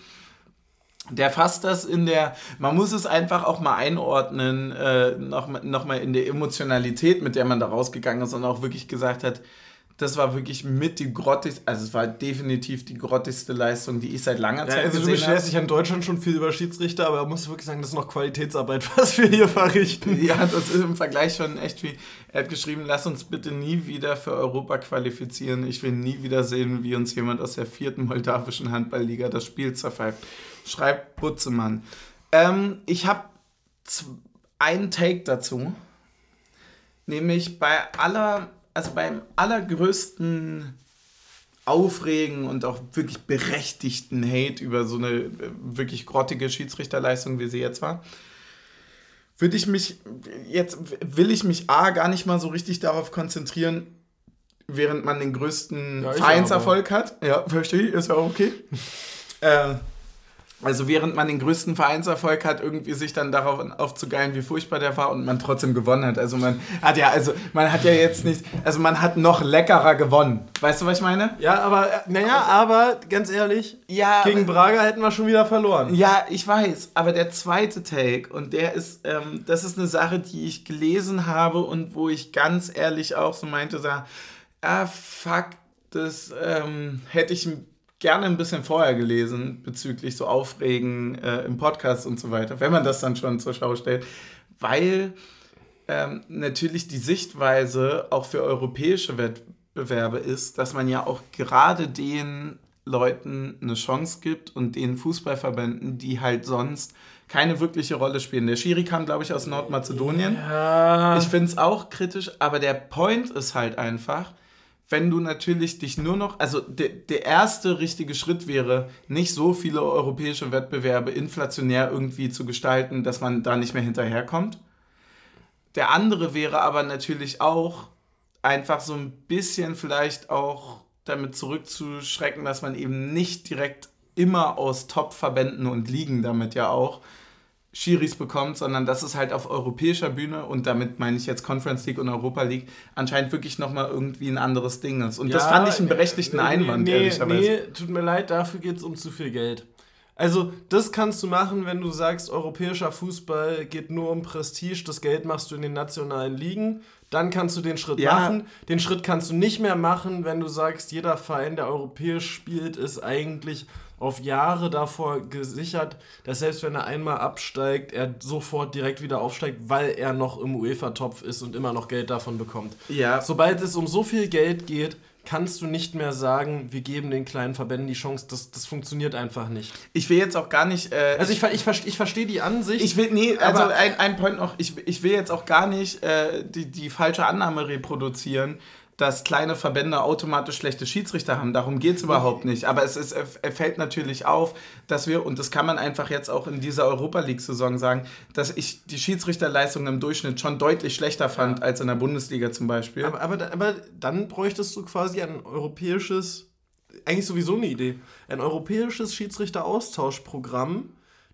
Der fasst das in der, man muss es einfach auch mal einordnen, äh, nochmal noch mal in der Emotionalität, mit der man da rausgegangen ist und auch wirklich gesagt hat, das war wirklich mit die grottigste, also es war definitiv die grottigste Leistung, die ich seit langer Zeit ja, also gesehen habe. Du beschwerst dich in Deutschland schon viel über Schiedsrichter, aber musst du wirklich sagen, das ist noch Qualitätsarbeit, was wir hier verrichten. Ja, das ist im Vergleich schon echt wie, er hat geschrieben, lass uns bitte nie wieder für Europa qualifizieren. Ich will nie wieder sehen, wie uns jemand aus der vierten moldawischen Handballliga das Spiel zerpfeift. Schreibt Butzemann. Ähm, ich habe einen Take dazu. Nämlich bei aller also beim allergrößten Aufregen und auch wirklich berechtigten Hate über so eine äh, wirklich grottige Schiedsrichterleistung, wie sie jetzt war, würde ich mich jetzt will ich mich A gar nicht mal so richtig darauf konzentrieren, während man den größten ja, Vereinserfolg hat. Ja, verstehe ich, ist ja okay. äh, Also während man den größten Vereinserfolg hat, irgendwie sich dann darauf aufzugeilen, wie furchtbar der war und man trotzdem gewonnen hat. Also man hat ja, also man hat ja jetzt nicht, also man hat noch leckerer gewonnen. Weißt du, was ich meine? Ja, aber, naja, aber ganz ehrlich, ja, gegen Braga hätten wir schon wieder verloren. Ja, ich weiß, aber der zweite Take, und der ist, ähm, das ist eine Sache, die ich gelesen habe und wo ich ganz ehrlich auch so meinte, so, ah, fuck, das ähm, hätte ich ein gerne ein bisschen vorher gelesen bezüglich so Aufregen äh, im Podcast und so weiter, wenn man das dann schon zur Schau stellt, weil ähm, natürlich die Sichtweise auch für europäische Wettbewerbe ist, dass man ja auch gerade den Leuten eine Chance gibt und den Fußballverbänden, die halt sonst keine wirkliche Rolle spielen. Der Schiri kam, glaube ich, aus Nordmazedonien. Ja. Ich finde es auch kritisch, aber der Point ist halt einfach, wenn du natürlich dich nur noch, also de, der erste richtige Schritt wäre, nicht so viele europäische Wettbewerbe inflationär irgendwie zu gestalten, dass man da nicht mehr hinterherkommt. Der andere wäre aber natürlich auch einfach so ein bisschen vielleicht auch damit zurückzuschrecken, dass man eben nicht direkt immer aus Top-Verbänden und Ligen damit ja auch Schiris bekommt, sondern dass es halt auf europäischer Bühne und damit meine ich jetzt Conference League und Europa League anscheinend wirklich nochmal irgendwie ein anderes Ding ist. Und ja, das fand ich einen berechtigten nee, Einwand, nee, ehrlicherweise. Nee, tut mir leid, dafür geht es um zu viel Geld. Also, das kannst du machen, wenn du sagst, europäischer Fußball geht nur um Prestige, das Geld machst du in den nationalen Ligen. Dann kannst du den Schritt ja. machen. Den Schritt kannst du nicht mehr machen, wenn du sagst, jeder Verein, der europäisch spielt, ist eigentlich auf Jahre davor gesichert, dass selbst wenn er einmal absteigt, er sofort direkt wieder aufsteigt, weil er noch im UEFA-Topf ist und immer noch Geld davon bekommt. Ja. Sobald es um so viel Geld geht, kannst du nicht mehr sagen, wir geben den kleinen Verbänden die Chance. Das, das funktioniert einfach nicht. Ich will jetzt auch gar nicht. Äh, also ich, ich, ich, ich verstehe die Ansicht. Ich will, nee, also ein, ein Point noch, ich, ich will jetzt auch gar nicht äh, die, die falsche Annahme reproduzieren, dass kleine Verbände automatisch schlechte Schiedsrichter haben. Darum geht es überhaupt nicht. Aber es, ist, es fällt natürlich auf, dass wir, und das kann man einfach jetzt auch in dieser Europa League-Saison sagen, dass ich die Schiedsrichterleistung im Durchschnitt schon deutlich schlechter fand als in der Bundesliga zum Beispiel. Aber, aber, aber dann bräuchtest du quasi ein europäisches, eigentlich sowieso eine Idee, ein europäisches Schiedsrichteraustauschprogramm,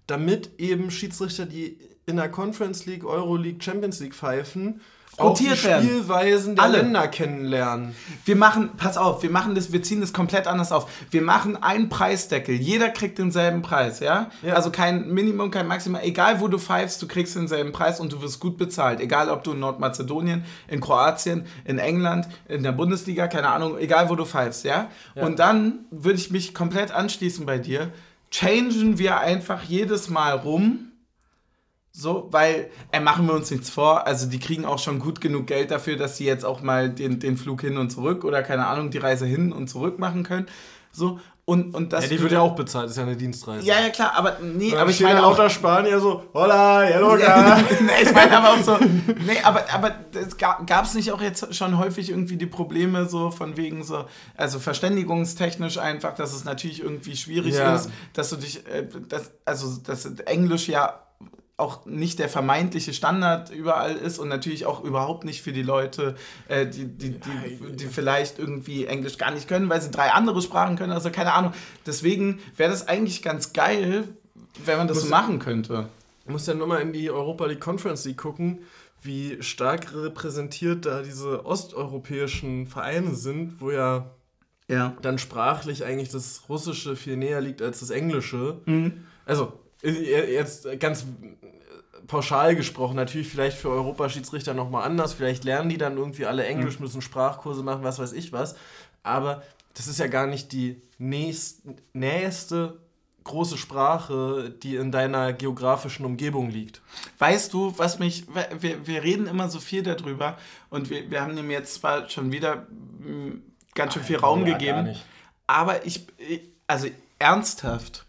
damit eben Schiedsrichter, die in der Conference League, Euro League, Champions League pfeifen, rotiert werden. Spielweisen der Alle. Länder kennenlernen. Wir machen, pass auf, wir machen das, wir ziehen das komplett anders auf. Wir machen einen Preisdeckel. Jeder kriegt denselben Preis, ja? ja? Also kein Minimum, kein Maximum. Egal wo du pfeifst, du kriegst denselben Preis und du wirst gut bezahlt. Egal ob du in Nordmazedonien, in Kroatien, in England, in der Bundesliga, keine Ahnung, egal wo du pfeifst, ja? ja. Und dann würde ich mich komplett anschließen bei dir. Changen wir einfach jedes Mal rum so, weil, äh, machen wir uns nichts vor, also die kriegen auch schon gut genug Geld dafür, dass sie jetzt auch mal den, den Flug hin und zurück oder keine Ahnung, die Reise hin und zurück machen können. So, und, und das ja, die wird ja auch bezahlt, das ist ja eine Dienstreise. Ja, ja, klar, aber nee, aber ich meine auch lauter Spanier so, hola, hello, ja, nee, ich meine aber auch so, nee, aber, aber gab es nicht auch jetzt schon häufig irgendwie die Probleme so von wegen so, also verständigungstechnisch einfach, dass es natürlich irgendwie schwierig ja. ist, dass du dich, äh, das, also dass Englisch ja auch nicht der vermeintliche Standard überall ist und natürlich auch überhaupt nicht für die Leute, äh, die, die, die, die vielleicht irgendwie Englisch gar nicht können, weil sie drei andere Sprachen können, also keine Ahnung. Deswegen wäre das eigentlich ganz geil, wenn man das muss, so machen könnte. Du musst ja nur mal in die Europa League Conference League gucken, wie stark repräsentiert da diese osteuropäischen Vereine sind, wo ja, ja. dann sprachlich eigentlich das Russische viel näher liegt als das Englische. Mhm. Also jetzt ganz pauschal gesprochen, natürlich vielleicht für Europaschiedsrichter nochmal anders, vielleicht lernen die dann irgendwie alle Englisch, mhm. müssen Sprachkurse machen, was weiß ich was, aber das ist ja gar nicht die nächst, nächste große Sprache, die in deiner geografischen Umgebung liegt. Weißt du, was mich, wir, wir reden immer so viel darüber und wir, wir haben dem jetzt zwar schon wieder hm, ganz schön viel Raum ja, gegeben, aber ich, also ernsthaft,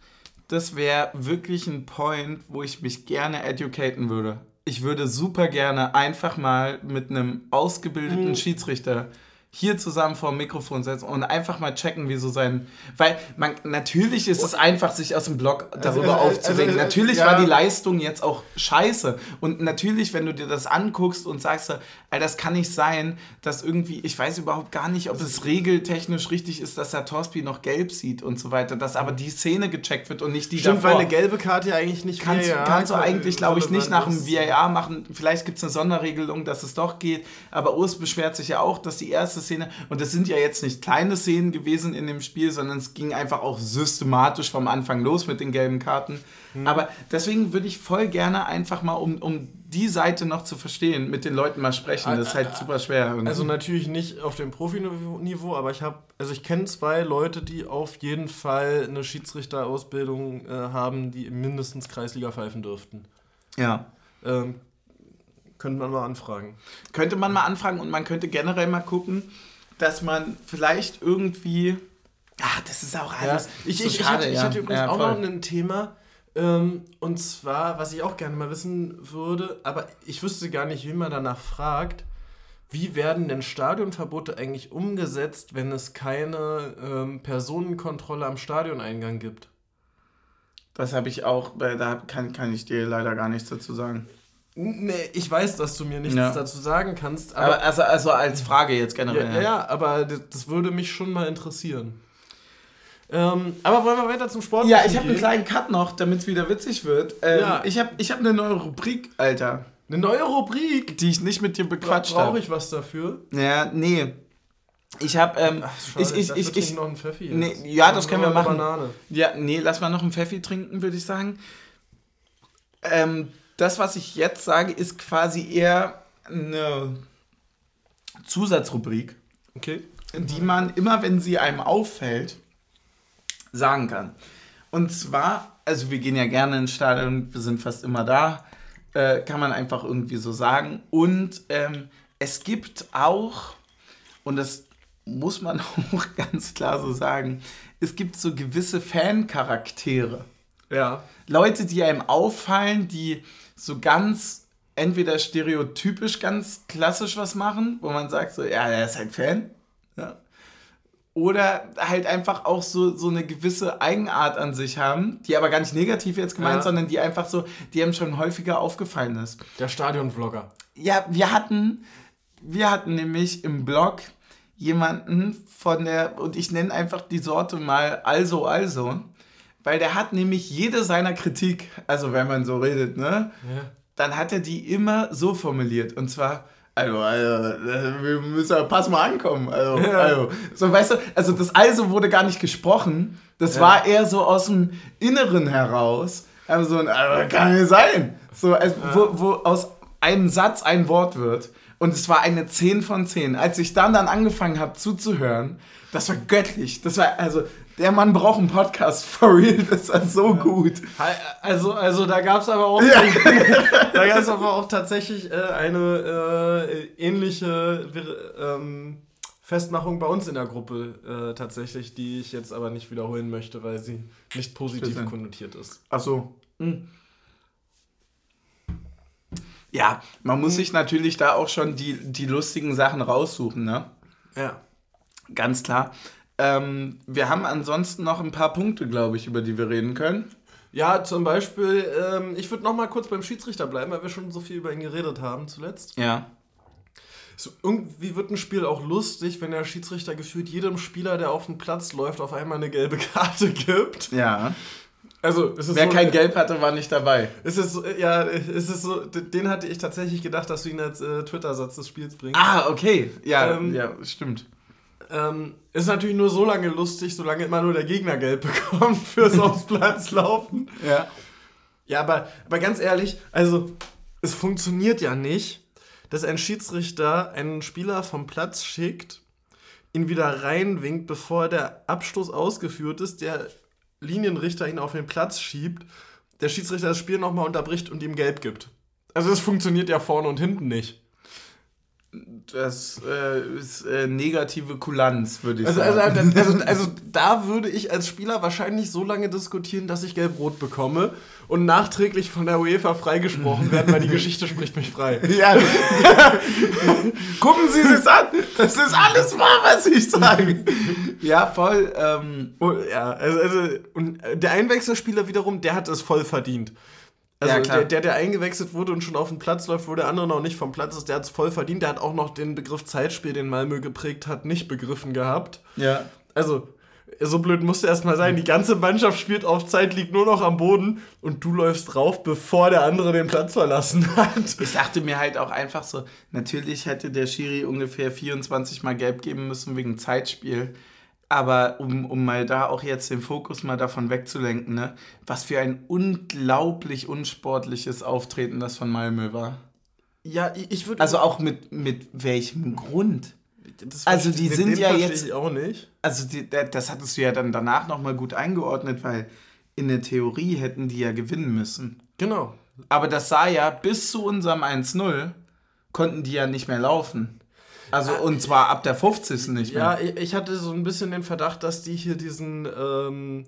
das wäre wirklich ein Point, wo ich mich gerne educaten würde. Ich würde super gerne einfach mal mit einem ausgebildeten mhm. Schiedsrichter hier zusammen vor dem Mikrofon setzen und einfach mal checken, wie so sein. Weil man natürlich ist es einfach, sich aus dem Blog darüber also, aufzuregen. also, natürlich ja. war die Leistung jetzt auch scheiße. Und natürlich, wenn du dir das anguckst und sagst, ey, das kann nicht sein, dass irgendwie, ich weiß überhaupt gar nicht, ob es regeltechnisch richtig ist, dass der Torsby noch gelb sieht und so weiter, dass aber die Szene gecheckt wird und nicht die Stimmt, davor. weil eine gelbe Karte ja eigentlich nicht Kannst, VAR kannst du eigentlich, glaube ich, nicht nach dem. VAR machen. Vielleicht gibt es eine Sonderregelung, dass es doch geht. Aber Urs beschwert sich ja auch, dass die erste Szene, und das sind ja jetzt nicht kleine Szenen gewesen in dem Spiel, sondern es ging einfach auch systematisch vom Anfang los mit den gelben Karten. Hm. Aber deswegen würde ich voll gerne einfach mal, um, um die Seite noch zu verstehen, mit den Leuten mal sprechen. Das ist halt super schwer irgendwie. Also natürlich nicht auf dem Profiniveau, aber ich habe, also ich kenne zwei Leute, die auf jeden Fall eine Schiedsrichterausbildung äh, haben, die mindestens Kreisliga pfeifen dürften. ja. Ähm, könnte man mal anfragen. Könnte man mal anfragen und man könnte generell mal gucken, dass man vielleicht irgendwie. Ach, das ist auch Ja, alles. ich, so ich, ich, schade, hatte, ich ja. hatte übrigens Ja, auch noch ein Thema. Ähm, und zwar, was ich auch gerne mal wissen würde, aber ich wüsste gar nicht, wie man danach fragt. Wie werden denn Stadionverbote eigentlich umgesetzt, wenn es keine ähm, Personenkontrolle am Stadioneingang gibt? Das habe ich auch, weil da kann, kann ich dir leider gar nichts dazu sagen. Nee, ich weiß, dass du mir nichts Ja. dazu sagen kannst, Aber aber, also, also als Frage jetzt ja, generell. ja, ja, aber das, würde mich schon mal interessieren. Ähm, aber wollen wir weiter zum Sport? Ja, ich habe einen kleinen Cut noch, damit es wieder witzig wird. Ähm, Ja. Ich habe ich hab eine neue Rubrik, Alter, Eine neue Rubrik. die ich nicht mit dir bequatscht Brauche habe. ich was dafür? Ja, nee. Ich habe, ähm, ich, ich, ich, ich, trinken noch einen Pfeffi. Nee, jetzt. ja, das können wir machen. Banane. Ja, nee, lass mal noch einen Pfeffi trinken, würde ich sagen. Ähm, das, was ich jetzt sage, ist quasi eher eine Zusatzrubrik, Okay. die man immer, wenn sie einem auffällt, sagen kann. Und zwar, also wir gehen ja gerne ins Stadion, wir sind fast immer da, äh, kann man einfach irgendwie so sagen. Und ähm, es gibt auch, und das muss man auch ganz klar so sagen, es gibt so gewisse Fancharaktere. Ja. Leute, die einem auffallen, die so ganz entweder stereotypisch ganz klassisch was machen, wo man sagt so, ja, der ist halt Fan. Ja. Oder halt einfach auch so, so eine gewisse Eigenart an sich haben, die aber gar nicht negativ jetzt gemeint, Ja. sondern die einfach so, die einem schon häufiger aufgefallen ist. Der Stadionvlogger. Ja, wir hatten, wir hatten nämlich im Blog jemanden von der, und ich nenne einfach die Sorte mal Also Also, weil der hat nämlich jede seiner Kritik, also wenn man so redet, ne, Ja. dann hat er die immer so formuliert. Und zwar, also, also wir müssen ja, pass mal ankommen. Also, Ja. also, so, weißt du, also das Also wurde gar nicht gesprochen. Das Ja. war eher so aus dem Inneren heraus. Also so ein, also, kann nicht sein. So, also, wo, wo aus einem Satz ein Wort wird. Und es war eine 10 von 10. Als ich dann dann angefangen habe zuzuhören, das war göttlich. Das war, also, der Mann braucht einen Podcast, for real. Das war so gut. Also, also da gab es aber auch, Ja. da gab es aber auch tatsächlich äh, eine äh, ähnliche ähm, Festmachung bei uns in der Gruppe äh, tatsächlich, die ich jetzt aber nicht wiederholen möchte, weil sie nicht positiv Bitte. konnotiert ist. Ach so. Hm. Ja, man muss sich natürlich da auch schon die, die lustigen Sachen raussuchen, ne? Ja. Ganz klar. Ähm, wir haben ansonsten noch ein paar Punkte, glaube ich, über die wir reden können. Ja, zum Beispiel, ähm, ich würde noch mal kurz beim Schiedsrichter bleiben, weil wir schon so viel über ihn geredet haben zuletzt. Ja. So, irgendwie wird ein Spiel auch lustig, wenn der Schiedsrichter gefühlt jedem Spieler, der auf den Platz läuft, auf einmal eine gelbe Karte gibt. Ja. Also, Wer so, kein Gelb hatte, war nicht dabei. Es ist so, ja, es ist so, den hatte ich tatsächlich gedacht, dass du ihn als äh, Twitter-Satz des Spiels bringst. Ah, okay. Ja, Ähm, ja, stimmt. Ähm, ist natürlich nur so lange lustig, solange immer nur der Gegner gelb bekommt fürs aufs Platz laufen. Ja. Ja, aber, aber ganz ehrlich, also es funktioniert ja nicht, dass ein Schiedsrichter einen Spieler vom Platz schickt, ihn wieder reinwinkt, bevor der Abstoß ausgeführt ist, der Linienrichter ihn auf den Platz schiebt, der Schiedsrichter das Spiel nochmal unterbricht und ihm gelb gibt. Also das funktioniert ja vorne und hinten nicht. Das äh, ist äh, negative Kulanz, würde ich Also, also, sagen. also, also da würde ich als Spieler wahrscheinlich so lange diskutieren, dass ich gelb-rot bekomme und nachträglich von der UEFA freigesprochen werden, weil die Geschichte spricht mich frei. Ja. Gucken Sie es an. Das ist alles wahr, was ich sage. Ja, voll. Ähm, Und, ja, also, also und der Einwechselspieler wiederum, der hat es voll verdient. Also Ja, klar. der, der, der eingewechselt wurde und schon auf den Platz läuft, wo der andere noch nicht vom Platz ist, der hat es voll verdient. Der hat auch noch den Begriff Zeitspiel, den Malmö geprägt hat, nicht begriffen gehabt. ja. Also, so blöd musste erst mal sein. Die ganze Mannschaft spielt auf Zeit, liegt nur noch am Boden und du läufst drauf, bevor der andere den Platz verlassen hat. Ich dachte mir halt auch einfach so, natürlich hätte der Schiri ungefähr 24 Mal gelb geben müssen wegen Zeitspiel. Aber um, um mal da auch jetzt den Fokus mal davon wegzulenken, ne? was für ein unglaublich unsportliches Auftreten das von Malmö war. Ja, ich, ich würde. Also auch mit, mit welchem Grund? also die sind ja jetzt- Ich auch nicht. Also die, da- das hattest du ja dann danach nochmal gut eingeordnet, weil in der Theorie hätten die ja gewinnen müssen. Genau. Aber das sah ja bis zu unserem 1-0 konnten die ja nicht mehr laufen. Also und zwar ab der 50. nicht Ja, mehr. ich, ich hatte so ein bisschen den Verdacht, dass die hier diesen ähm,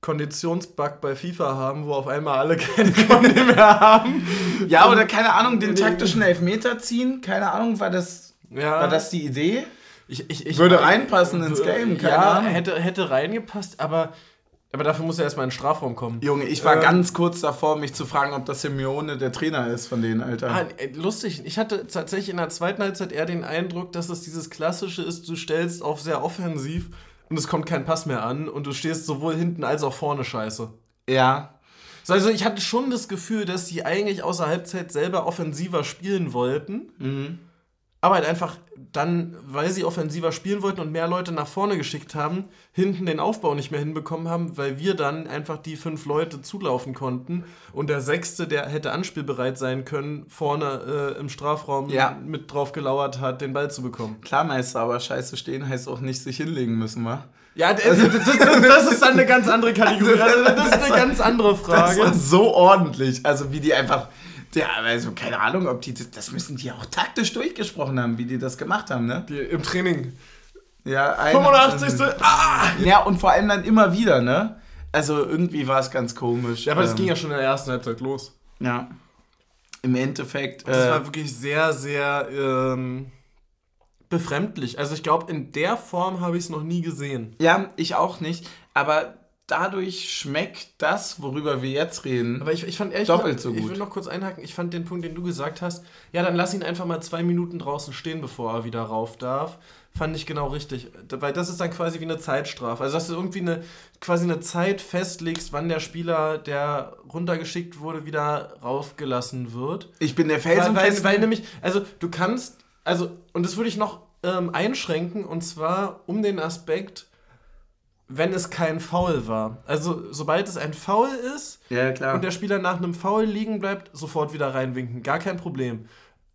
Konditionsbug bei FIFA haben, wo auf einmal alle keine Kondi mehr haben. Ja, oder keine Ahnung, den taktischen Elfmeter ziehen. Keine Ahnung, war das, Ja. war das die Idee? Ich, ich, ich, Würde reinpassen ins Game, keine ja, Ahnung. Hätte, hätte reingepasst, aber, aber dafür muss er erstmal in den Strafraum kommen. Junge, ich war Ähm, ganz kurz davor, mich zu fragen, ob das Simeone der Trainer ist von denen, Alter. Ah, äh, lustig. Ich hatte tatsächlich in der zweiten Halbzeit eher den Eindruck, dass es dieses klassische ist, du stellst auf sehr offensiv und es kommt kein Pass mehr an und du stehst sowohl hinten als auch vorne scheiße. Ja. So, Also ich hatte schon das Gefühl, dass sie eigentlich außer Halbzeit selber offensiver spielen wollten. Mhm. Aber halt einfach dann, weil sie offensiver spielen wollten und mehr Leute nach vorne geschickt haben, hinten den Aufbau nicht mehr hinbekommen haben, weil wir dann einfach die fünf Leute zulaufen konnten und der Sechste, der hätte anspielbereit sein können, vorne äh, im Strafraum Ja. mit drauf gelauert hat, den Ball zu bekommen. Klar, Meister, aber scheiße stehen heißt auch nicht sich hinlegen müssen, wa? Ja, das, das, ist dann eine ganz andere Kategorie. Also, das ist eine ganz andere Das war Frage. so ordentlich. Also wie die einfach. Ja, also keine Ahnung, ob die. Das müssen die auch taktisch durchgesprochen haben, wie die das gemacht haben, ne? Die, Im Training. Ja, ein, 85. Ah! Ja, und vor allem dann immer wieder, ne? Also irgendwie war es ganz komisch. Ja, aber das Ähm, ging ja schon in der ersten Halbzeit los. Ja. Im Endeffekt. Das äh, war wirklich sehr, sehr ähm, befremdlich. Also ich glaube, in der Form habe ich es noch nie gesehen. ja, ich auch nicht. Aber dadurch schmeckt das, worüber wir jetzt reden. Aber ich, ich fand ehrlich Doppelt gesagt- so Ich gut. will noch kurz einhaken. Ich fand den Punkt, den du gesagt hast, ja, dann lass ihn einfach mal zwei Minuten draußen stehen, bevor er wieder rauf darf. Fand ich genau richtig. Weil das ist dann quasi wie eine Zeitstrafe. Also, dass du irgendwie eine, quasi eine Zeit festlegst, wann der Spieler, der runtergeschickt wurde, wieder raufgelassen wird. ich bin der Weil, weil, Felsenfest. weil nämlich, also du kannst, also, und das würde ich noch ähm, einschränken, und zwar um den Aspekt, wenn es kein Foul war. Also, sobald es ein Foul ist ja, klar. und der Spieler nach einem Foul liegen bleibt, sofort wieder reinwinken. Gar kein Problem.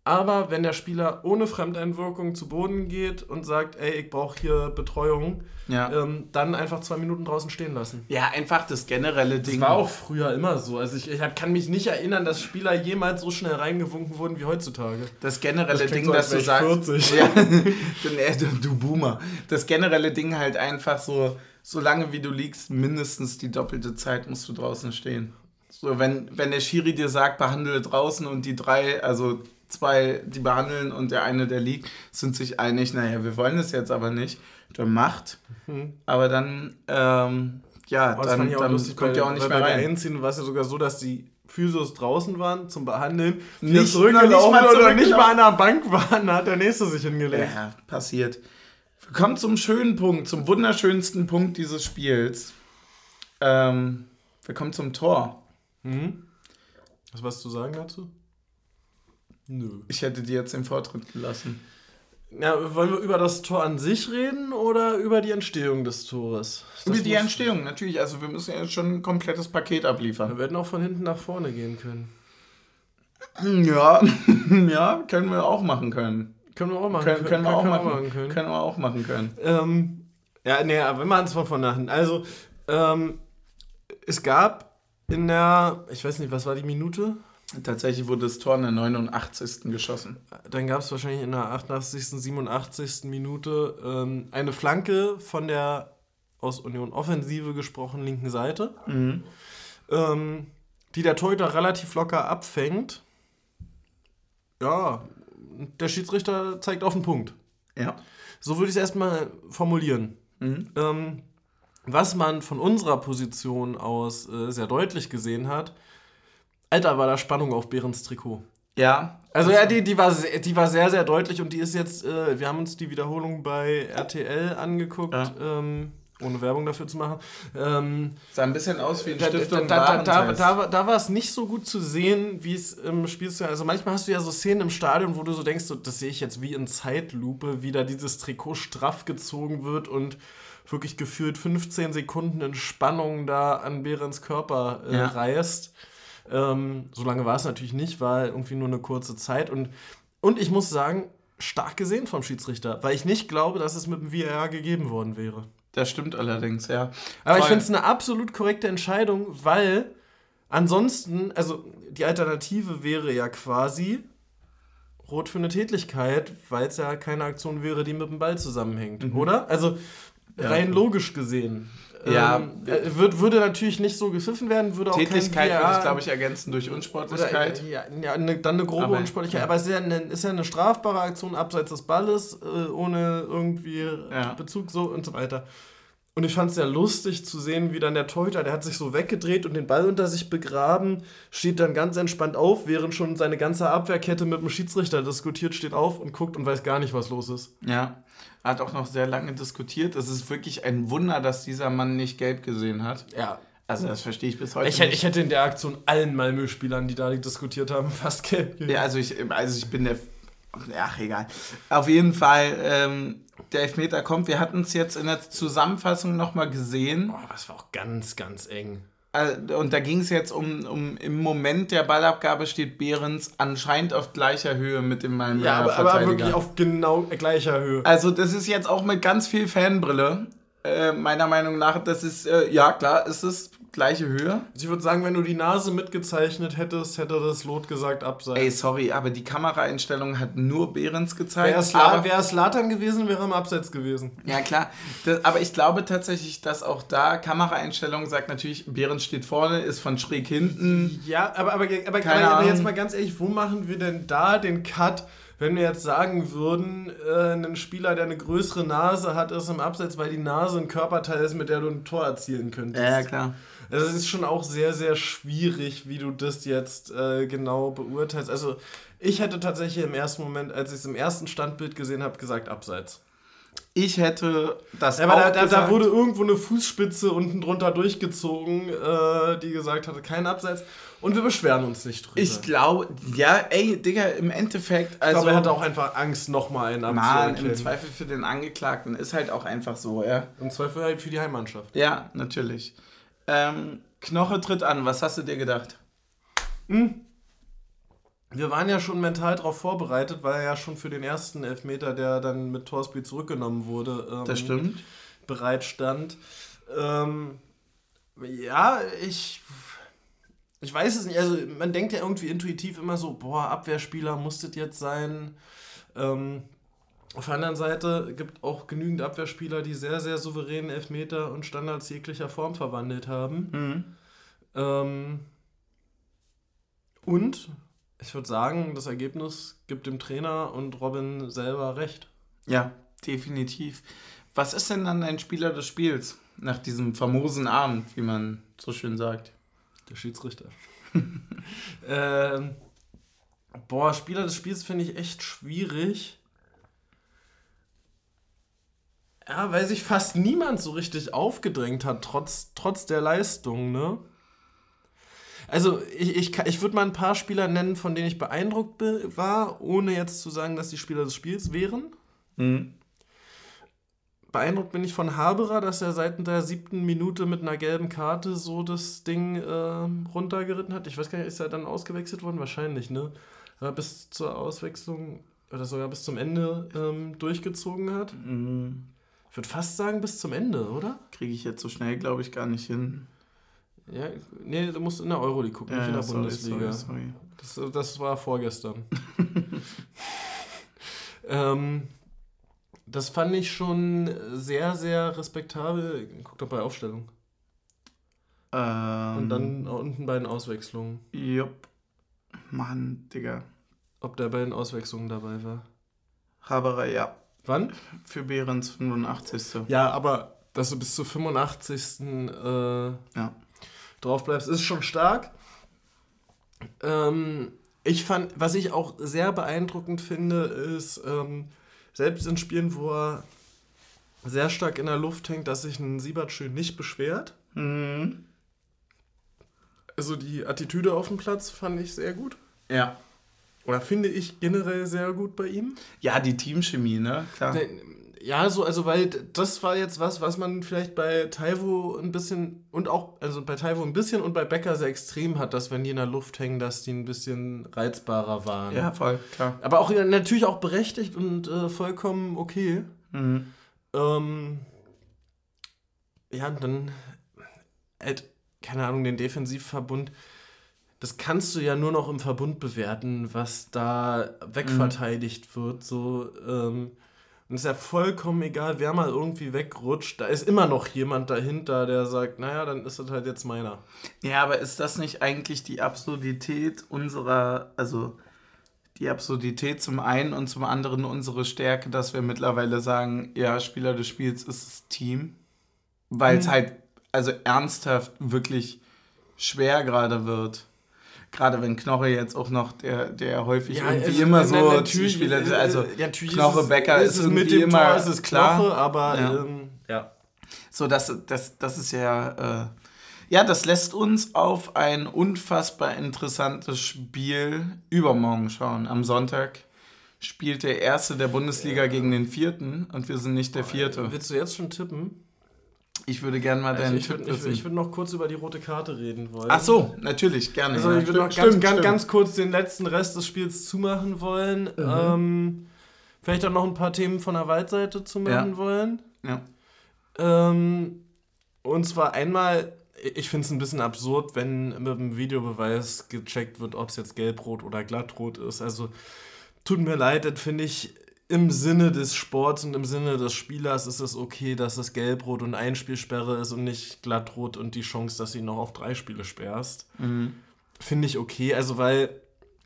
Aber wenn der Spieler ohne Fremdeinwirkung zu Boden geht und sagt, ey, ich brauche hier Betreuung, ja. ähm, dann einfach zwei Minuten draußen stehen lassen. ja, einfach das generelle Das Ding. war auch früher immer so. Also ich, ich hab- kann mich nicht erinnern, dass Spieler jemals so schnell reingewunken wurden wie heutzutage. Das generelle Das Ding, so, dass du sagst. 40. Ja, äh, du Boomer. Das generelle Ding halt einfach so, solange wie du liegst, mindestens die doppelte Zeit musst du draußen stehen. So, wenn, wenn der Schiri dir sagt, behandle draußen und die drei, also zwei, die behandeln und der eine, der liegt, sind sich einig, naja, wir wollen es jetzt aber nicht, dann macht. Aber dann, ähm, ja, das dann, dann lustig, kommt ja auch nicht mehr rein. Einziehen war es ja sogar so, dass die Physios draußen waren zum Behandeln, Nicht- zurückgelaufen nicht mal oder nicht mal an der Bank waren, da hat der Nächste sich hingelegt. Ja, passiert. Wir kommen zum schönen Punkt, zum wunderschönsten Punkt dieses Spiels. Ähm, wir kommen zum Tor. Mhm. Hast du was zu sagen dazu? Nö. Ich hätte dir jetzt den Vortritt gelassen. Ja, wollen wir über das Tor an sich reden oder über die Entstehung des Tores? Das Über die Entstehung, natürlich. Also wir müssen ja jetzt schon ein komplettes Paket Wir abliefern. werden auch von hinten nach vorne gehen können. Ja, ja, können wir auch machen können. Können wir auch machen Können, können wir auch machen, machen können. können wir auch machen können. Ähm, ja, nee, aber wir machen es mal von nachher. Also, ähm, es gab in der, ich weiß nicht, was war die Minute? Tatsächlich wurde das Tor in der 89. geschossen. Dann gab es wahrscheinlich in der 88., 87. Minute ähm, eine Flanke von der aus Union Offensive gesprochen linken Seite, mhm. ähm, die der Torhüter relativ locker abfängt. Ja, der Schiedsrichter zeigt auf den Punkt. Ja. So würde ich es erstmal formulieren. Mhm. Ähm, was man von unserer Position aus äh, sehr deutlich gesehen hat, Alter, war da Spannung auf Behrens Trikot. Ja. Also ja, die, die, war, die war sehr, sehr deutlich und die ist jetzt, äh, wir haben uns die Wiederholung bei RTL angeguckt. Ja. Ähm, ohne Werbung dafür zu machen. Ähm, Sah ein bisschen aus wie ein Stift da, da, da, da, da war es nicht so gut zu sehen, wie es im Spiel ist. Also manchmal hast du ja so Szenen im Stadion, wo du so denkst, so, das sehe ich jetzt wie in Zeitlupe, wie da dieses Trikot straff gezogen wird und wirklich gefühlt 15 Sekunden in Spannung da an Behrens Körper äh, ja. reißt. Ähm, so lange war es natürlich nicht, war irgendwie nur eine kurze Zeit. Und, und ich muss sagen, stark gesehen vom Schiedsrichter, weil ich nicht glaube, dass es mit dem VAR gegeben worden wäre. Das stimmt allerdings, ja. Aber Voll. ich finde es eine absolut korrekte Entscheidung, weil ansonsten, also die Alternative wäre ja quasi rot für eine Tätlichkeit, weil es ja keine Aktion wäre, die mit dem Ball zusammenhängt, mhm. oder? Also rein ja. logisch gesehen. Ja. Ähm, äh, würd, würde natürlich nicht so gepfiffen werden, würde auch Tätigkeit würde ich, glaube ich, ergänzen durch Unsportlichkeit. Oder, ja, ja eine, dann eine grobe aber, Unsportlichkeit. Ja. Aber es ist ja, eine, ist ja eine strafbare Aktion abseits des Balles, äh, ohne irgendwie. Bezug so und so weiter. Und ich fand es sehr lustig zu sehen, wie dann der Torhüter, der hat sich so weggedreht und den Ball unter sich begraben, steht dann ganz entspannt auf, während schon seine ganze Abwehrkette mit dem Schiedsrichter diskutiert, steht auf und guckt und weiß gar nicht, was los ist. Ja, hat auch noch sehr lange diskutiert. Es ist wirklich ein Wunder, dass dieser Mann nicht gelb gesehen hat. Ja. Also das verstehe ich bis heute ich, nicht. Ich hätte in der Aktion allen Malmö-Spielern, die da diskutiert haben, fast gelb. Ja, also ich, also ich bin der... Ach, egal. Auf jeden Fall... Ähm, der Elfmeter kommt. Wir hatten es jetzt in der Zusammenfassung nochmal gesehen. Oh, das war auch ganz, ganz eng. Äh, und da ging es jetzt um, um, im Moment der Ballabgabe steht Behrens anscheinend auf gleicher Höhe mit dem Malmöer Ja, aber, aber, wirklich auf genau gleicher Höhe. Also das ist jetzt auch mit ganz viel Fanbrille. Äh, meiner Meinung nach, das ist, äh, ja klar, ist es gleiche Höhe. Also ich würde sagen, wenn du die Nase mitgezeichnet hättest, hätte das Lot gesagt abseits. Ey, sorry, aber die Kameraeinstellung hat nur Behrens gezeigt. Wäre es Latan gewesen, wäre er im Abseits gewesen. Ja, klar. Das, aber ich glaube tatsächlich, dass auch da Kameraeinstellung sagt natürlich, Behrens steht vorne, ist von schräg hinten. Ja, aber, aber, aber, aber, aber jetzt mal ganz ehrlich, wo machen wir denn da den Cut? wenn wir jetzt sagen würden, äh, ein Spieler, der eine größere Nase hat, ist im Abseits, weil die Nase ein Körperteil ist, mit der du ein Tor erzielen könntest. Ja, klar. Also es ist schon auch sehr, sehr schwierig, wie du das jetzt äh, genau beurteilst. Also ich hätte tatsächlich im ersten Moment, als ich es im ersten Standbild gesehen habe, gesagt Abseits. Ich hätte das ja, aber da, da, wurde irgendwo eine Fußspitze unten drunter durchgezogen, äh, die gesagt hatte, kein Abseits. Und wir beschweren uns nicht drüber. Ich glaube, ja, ey, Digga, im Endeffekt. Also, ich glaube, er hatte auch einfach Angst, nochmal einen Mann, im Zweifel für den Angeklagten ist halt auch einfach so, ja. Im Zweifel halt für die Heimmannschaft. Ja, natürlich. Ähm, Knoche tritt an, was hast du dir gedacht? Hm? Wir waren ja schon mental darauf vorbereitet, weil er ja schon für den ersten Elfmeter, der dann mit Torspiel zurückgenommen wurde, ähm, das stimmt. bereit stand. Ähm, ja, ich, ich weiß es nicht. Also, man denkt ja irgendwie intuitiv immer so: boah, Abwehrspieler musstet jetzt sein. Ähm, auf der anderen Seite gibt auch genügend Abwehrspieler, die sehr, sehr souveränen Elfmeter und Standards jeglicher Form verwandelt haben. Mhm. Ähm, und ich würde sagen, das Ergebnis gibt dem Trainer und Robin selber recht. Ja, definitiv. Was ist denn dann ein Spieler des Spiels nach diesem famosen Abend, wie man so schön sagt? Der Schiedsrichter. ähm, boah, Spieler des Spiels finde ich echt schwierig. Ja, weil sich fast niemand so richtig aufgedrängt hat, trotz, trotz der Leistung, ne? Also, ich, ich, ich würde mal ein paar Spieler nennen, von denen ich beeindruckt war, ohne jetzt zu sagen, dass die Spieler des Spiels wären. Mhm. Beeindruckt bin ich von Haberer, dass er seit der siebten Minute mit einer gelben Karte so das Ding äh, runtergeritten hat. Ich weiß gar nicht, ist er dann ausgewechselt worden? Wahrscheinlich, ne? Aber bis zur Auswechslung oder sogar bis zum Ende ähm, durchgezogen hat. Mhm. Ich würde fast sagen, bis zum Ende, oder? Kriege ich jetzt so schnell, glaube ich, gar nicht hin. Ja, nee, du musst in der Euroleague gucken, Ja, nicht in der sorry, Bundesliga. sorry, sorry. Das, das war vorgestern. ähm, das fand ich schon sehr, sehr respektabel. Guck doch bei Aufstellung. Ähm, Und dann unten bei den Auswechslungen. Jupp. Mann, Digga. Ob der bei den Auswechslungen dabei war. Haberer, ja. Wann? Für Behrens 85. Ja, aber dass du bis zur 85. Äh, Ja. drauf bleibst, ist schon stark. Ähm, ich fand, was ich auch sehr beeindruckend finde, ist, ähm, selbst in Spielen, wo er sehr stark in der Luft hängt, dass sich ein Siebert schön nicht beschwert. Mhm. Also die Attitüde auf dem Platz fand ich sehr gut. Ja. Oder finde ich generell sehr gut bei ihm. Ja, die Teamchemie, ne? Klar. Ja, so, also weil das war jetzt was, was man vielleicht bei Taiwo ein bisschen und auch, also bei Taiwo ein bisschen und bei Becker sehr extrem hat, dass wenn die in der Luft hängen, dass die ein bisschen reizbarer waren. Ja, voll, klar. Aber auch natürlich auch berechtigt und äh, vollkommen okay. Mhm. Ähm, ja, und dann halt, keine Ahnung, den Defensivverbund. Das kannst du ja nur noch im Verbund bewerten, was da wegverteidigt wird. So, ähm, und es ist ja vollkommen egal, wer mal irgendwie wegrutscht. Da ist immer noch jemand dahinter, der sagt, naja, dann ist das halt jetzt meiner. Ja, aber ist das nicht eigentlich die Absurdität unserer, also die Absurdität zum einen und zum anderen unsere Stärke, dass wir mittlerweile sagen, ja, Spieler des Spiels ist das Team, weil es Mhm. halt, also ernsthaft wirklich schwer gerade wird. Gerade wenn Knoche jetzt auch noch der, der häufig irgendwie also, immer na- so natürlich, Spieler, äh, also ja, natürlich Knoche ist es, Becker ist, es irgendwie mit dem immer Tor, es ist klar. Knoche, aber Ja. ähm, ja. So, das, das, das ist ja. Äh, ja, das lässt uns auf ein unfassbar interessantes Spiel übermorgen schauen. Am Sonntag spielt der Erste der Bundesliga gegen den Vierten und wir sind nicht der Vierte. Willst du jetzt schon tippen? Ich würde gerne mal Also deinen ich Tipp würde ich, wissen. ich würd noch kurz über die rote Karte reden wollen. Ach so, natürlich, gerne. Also ja. ich würde noch Stimmt, ganz, stimmt, ganz, kurz den letzten Rest des Spiels zumachen wollen. Ähm, vielleicht auch noch ein paar Themen von der Waldseite zu machen Ja. wollen. Ja. Ähm, und zwar einmal, ich finde es ein bisschen absurd, wenn mit dem Videobeweis gecheckt wird, ob es jetzt gelb-rot oder glattrot ist. Also tut mir leid, das finde ich im Sinne des Sports und im Sinne des Spielers ist es okay, dass es gelb-rot und Einspielsperre ist und nicht glattrot und die Chance, dass ihn noch auf drei Spiele sperrst. Mhm. Finde ich okay. Also, weil,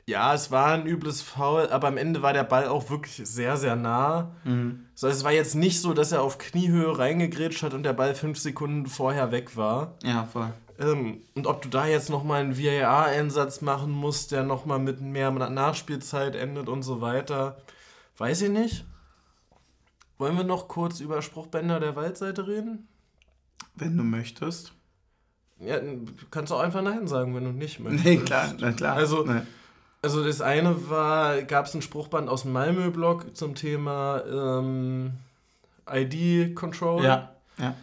ja, es war ein übles Foul, aber am Ende war der Ball auch wirklich sehr, sehr nah. Mhm. So, es war jetzt nicht so, dass er auf Kniehöhe reingegrätscht hat und der Ball fünf Sekunden vorher weg war. Ja, voll. Ähm, und ob du da jetzt nochmal einen VAR-Einsatz machen musst, der nochmal mit mehr Nachspielzeit endet und so weiter, weiß ich nicht. Wollen wir noch kurz über Spruchbänder der Waldseite reden? Wenn du möchtest. Ja, du kannst auch einfach Nein sagen, wenn du nicht möchtest. Nee, klar, na klar. Also- Nee. Also das eine war, gab es ein Spruchband aus dem Malmö-Blog zum Thema ähm, ID-Control. Ja, ja.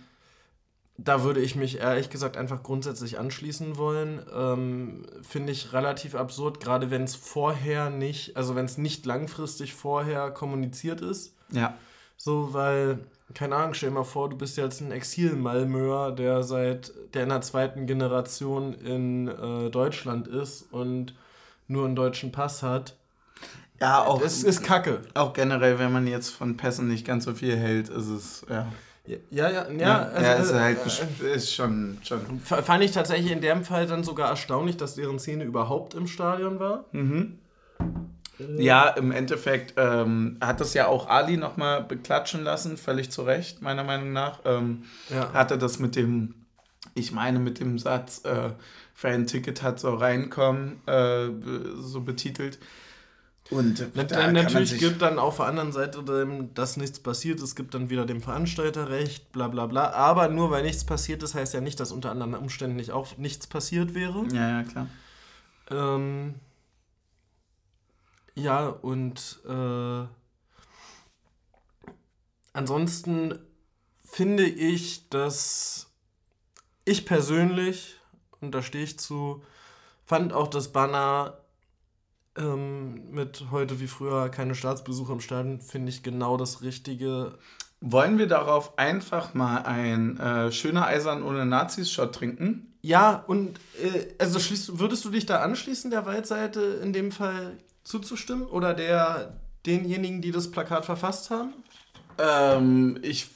Da würde ich mich ehrlich gesagt einfach grundsätzlich anschließen wollen. Ähm, Finde ich relativ absurd, gerade wenn es vorher nicht, also wenn es nicht langfristig vorher kommuniziert ist. Ja. So, weil, keine Ahnung, stell dir mal vor, du bist jetzt ein Exil-Malmöer, der seit der in der zweiten Generation in äh, Deutschland ist und nur einen deutschen Pass hat. Ja, auch, Es ist kacke. auch generell, wenn man jetzt von Pässen nicht ganz so viel hält, ist es, ja. Ja, ja, ja. Ja, also, ja ist äh, halt äh, ist schon, schon. Fand ich tatsächlich in dem Fall dann sogar erstaunlich, dass deren Szene überhaupt im Stadion war. Mhm. Ja, im Endeffekt ähm, hat das ja auch Ali nochmal beklatschen lassen, völlig zu Recht, meiner Meinung nach. Ähm, Ja. Hatte das mit dem, ich meine, mit dem Satz, äh, für ein Ticket hat so reinkommen, äh, so betitelt. Und da man natürlich gibt dann auf der anderen Seite, dem, dass nichts passiert ist, gibt dann wieder dem Veranstalter recht, bla bla bla. Aber nur weil nichts passiert ist, heißt ja nicht, dass unter anderen Umständen nicht auch nichts passiert wäre. Ja, ja, klar. Ähm, ja, und äh, ansonsten finde ich, dass ich persönlich, und da stehe ich zu, fand auch das Banner ähm, mit heute wie früher keine Staatsbesuche im Stadion, finde ich genau das Richtige. Wollen wir darauf einfach mal ein äh, schöner Eisern ohne Nazis-Shot trinken? Ja, und äh, also schließt, würdest du dich da anschließen, der Waldseite in dem Fall zuzustimmen? Oder der denjenigen, die das Plakat verfasst haben? Ähm, ich.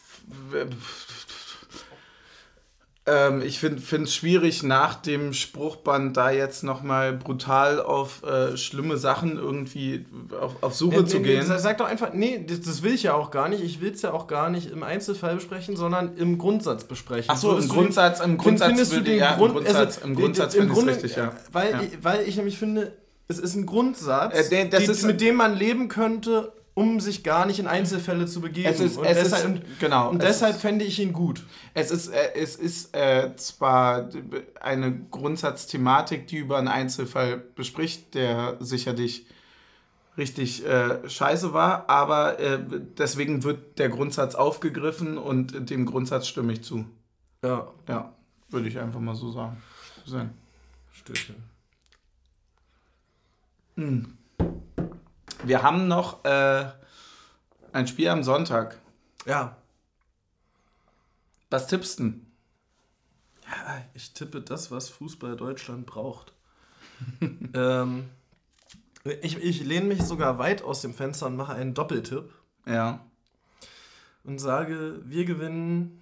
Ähm, ich finde es schwierig, nach dem Spruchband da jetzt nochmal brutal auf äh, schlimme Sachen irgendwie auf, auf Suche Nee, zu nee, gehen. nee, Sag doch einfach, nee, das, das will ich ja auch gar nicht. Ich will es ja auch gar nicht im Einzelfall besprechen, sondern im Grundsatz besprechen. Ach so, im Grundsatz- im Grundsatz findest du würde- den ja, im Grund, Grundsatz- also, im Grundsatz im find ich's Grunde, richtig, ja. Weil, Ja. Ich, weil ich nämlich finde, es ist ein Grundsatz, Äh, das die, ist- mit dem man leben könnte, um sich gar nicht in Einzelfälle zu begeben. Es ist- und es ist- deshalb, und- genau, Und es deshalb ist- fände ich ihn gut. Es ist, äh, es ist äh, zwar eine Grundsatzthematik, die über einen Einzelfall bespricht, der sicherlich richtig äh, scheiße war, aber äh, deswegen wird der Grundsatz aufgegriffen und dem Grundsatz stimme ich zu. Ja, Ja, würde ich einfach mal so sagen. Sein. Stößchen. Wir haben noch äh, ein Spiel am Sonntag. Ja. Was tippst du? Ja, ich tippe das, was Fußball Deutschland braucht. ähm, ich, ich lehne mich sogar weit aus dem Fenster und mache einen Doppeltipp Ja. und sage, wir gewinnen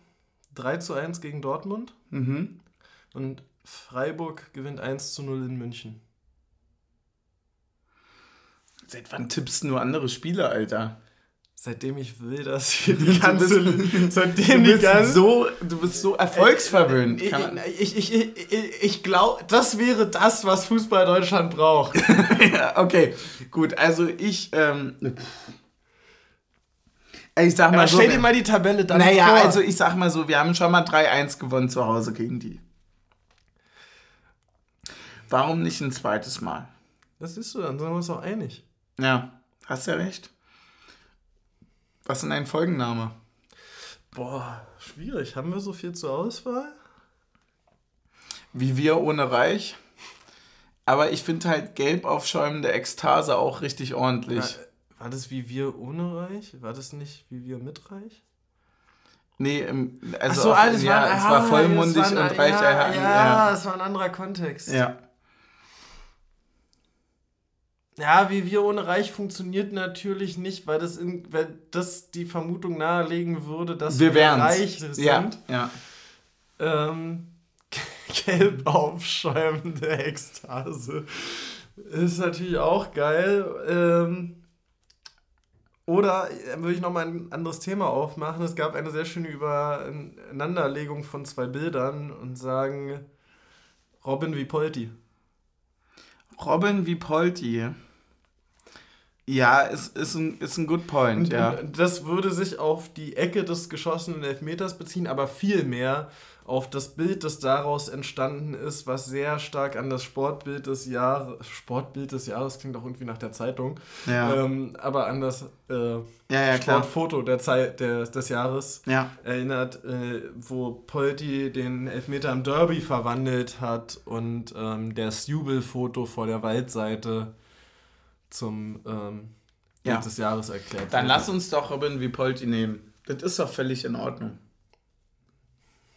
3 zu 1 gegen Dortmund Mhm. und Freiburg gewinnt 1 zu 0 in München. Seit wann tippst du nur andere Spiele, Alter? Seitdem ich will, dass hier Du die ganze... Du seitdem die bist, ganze... so, du bist so erfolgsverwöhnt. Ich, ich, ich, ich, ich, glaube, das wäre das, was Fußball Deutschland braucht. ja, okay, gut. Also ich, ähm, ich sag mal Aber so. stell dir mal die Tabelle dann naja, vor. also ich sag mal so, wir haben schon mal 3-1 gewonnen zu Hause gegen die. Warum nicht ein zweites Mal? Das siehst du, dann sind wir uns auch einig. Ja, hast ja recht. Was ist denn ein Folgenname? Boah, schwierig. Haben wir so viel zur Auswahl? Wie wir ohne Reich. Aber ich finde halt gelb aufschäumende Ekstase auch richtig ordentlich. War, war das wie wir ohne Reich? War das nicht wie wir mit Reich? Nee, im, also so, auf- alles ja, war, es war ah, vollmundig es war ein- und reich. Ja, ja, ja, ja. es war ein anderer Kontext. ja. Ja, wie wir ohne Reich funktioniert natürlich nicht, weil das, in, weil das die Vermutung nahelegen würde, dass Wir wären's. reich sind. Ja, ja. Ähm, gelb aufschäumende Ekstase. Ist natürlich auch geil. Ähm, oder äh, würde ich nochmal ein anderes Thema aufmachen. Es gab eine sehr schöne Übereinanderlegung von zwei Bildern und sagen Robin wie Polti. Robin wie Polti. Ja, ist, ist, ein, ist ein good point, Und, ja. und das würde sich auf die Ecke des geschossenen Elfmeters beziehen, aber viel mehr auf das Bild, das daraus entstanden ist, was sehr stark an das Sportbild des Jahres, Sportbild des Jahres klingt auch irgendwie nach der Zeitung, Ja, ähm, aber an das äh, ja, ja. Sportfoto der Zeit, der, des Jahres Ja, erinnert, äh, wo Polti den Elfmeter im Derby verwandelt hat und ähm, das Jubelfoto vor der Waldseite zum ähm, Ja. des Jahres erklärt dann wurde. lass uns doch Robin wie Polti nehmen. Das ist doch völlig in Ordnung.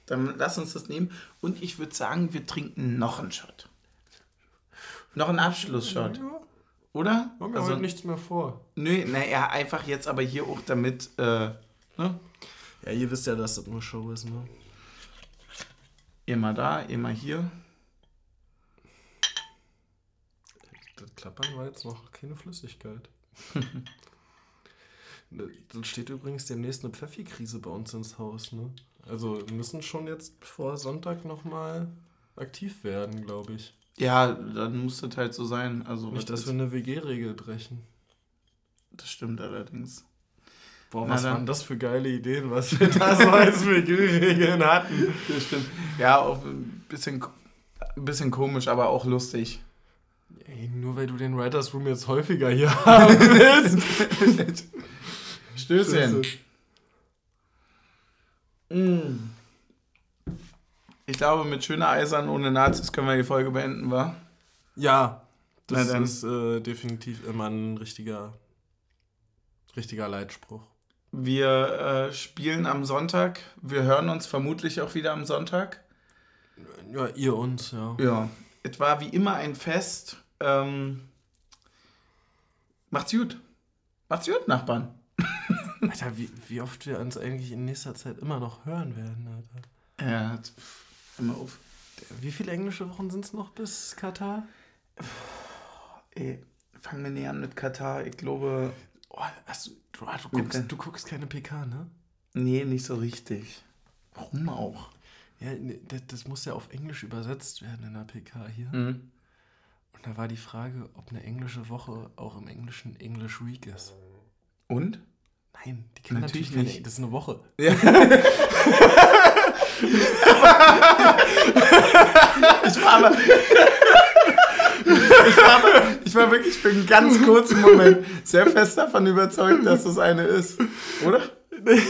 Dann lass uns das nehmen. Und ich würde sagen, wir trinken noch einen Shot. Noch einen Abschlussshot, Ja, oder? haben wir Also, heute nichts mehr vor. nö, naja, einfach jetzt aber hier auch damit, äh, ne? Ja, ihr wisst ja, dass das nur Show ist, ne? Mal da, mal hier. Das Klappern war jetzt noch keine Flüssigkeit. Dann steht übrigens demnächst eine Pfeffi-Krise bei uns ins Haus, ne? Also wir müssen schon jetzt vor Sonntag nochmal aktiv werden, glaube ich. Ja, dann muss das halt so sein. Also, Nicht, dass wir eine WG-Regel brechen. das stimmt allerdings. Boah, Na was dann. waren das für geile Ideen, was wir da so als WG-Regeln hatten. Das stimmt. Ja, auch ein bisschen, ein bisschen komisch, aber auch lustig. Ey, nur weil du den Writers Room jetzt häufiger hier haben willst. Stößchen. Mm. Ich glaube, mit schöner Eisern ohne Nazis können wir die Folge beenden, wa? Ja, das ist äh, definitiv immer ein richtiger, richtiger Leitspruch. Wir äh, spielen am Sonntag. Wir hören uns vermutlich auch wieder am Sonntag. Ja, ihr uns, ja. Ja, es war wie immer ein Fest. Ähm, macht's gut. Macht's gut, Nachbarn. Alter, wie, wie oft wir uns eigentlich in nächster Zeit immer noch hören werden, Alter. Ja, mal auf. Wie viele englische Wochen sind es noch bis Katar? Ey, fangen wir näher an mit Katar. Ich glaube, Oh, hast du, du, ah, guckst, du guckst keine PK, ne? nee, nicht so richtig. Warum auch? Ja, ne, das, das muss ja auf Englisch übersetzt werden in der PK hier. Hm. Und da war die Frage, ob eine englische Woche auch im Englischen English Week ist. Und? Nein, die kann Natürlich natürlich, nicht. nicht. Das ist eine Woche. Ich war aber. ich, war aber ich war wirklich für einen ganz kurzen Moment sehr fest davon überzeugt, dass es eine ist. Oder? Nee,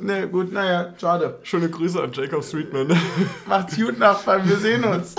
nee, gut, naja, schade. Schöne Grüße an Jacob Streetman. Macht's gut, Nachbarn, wir sehen uns.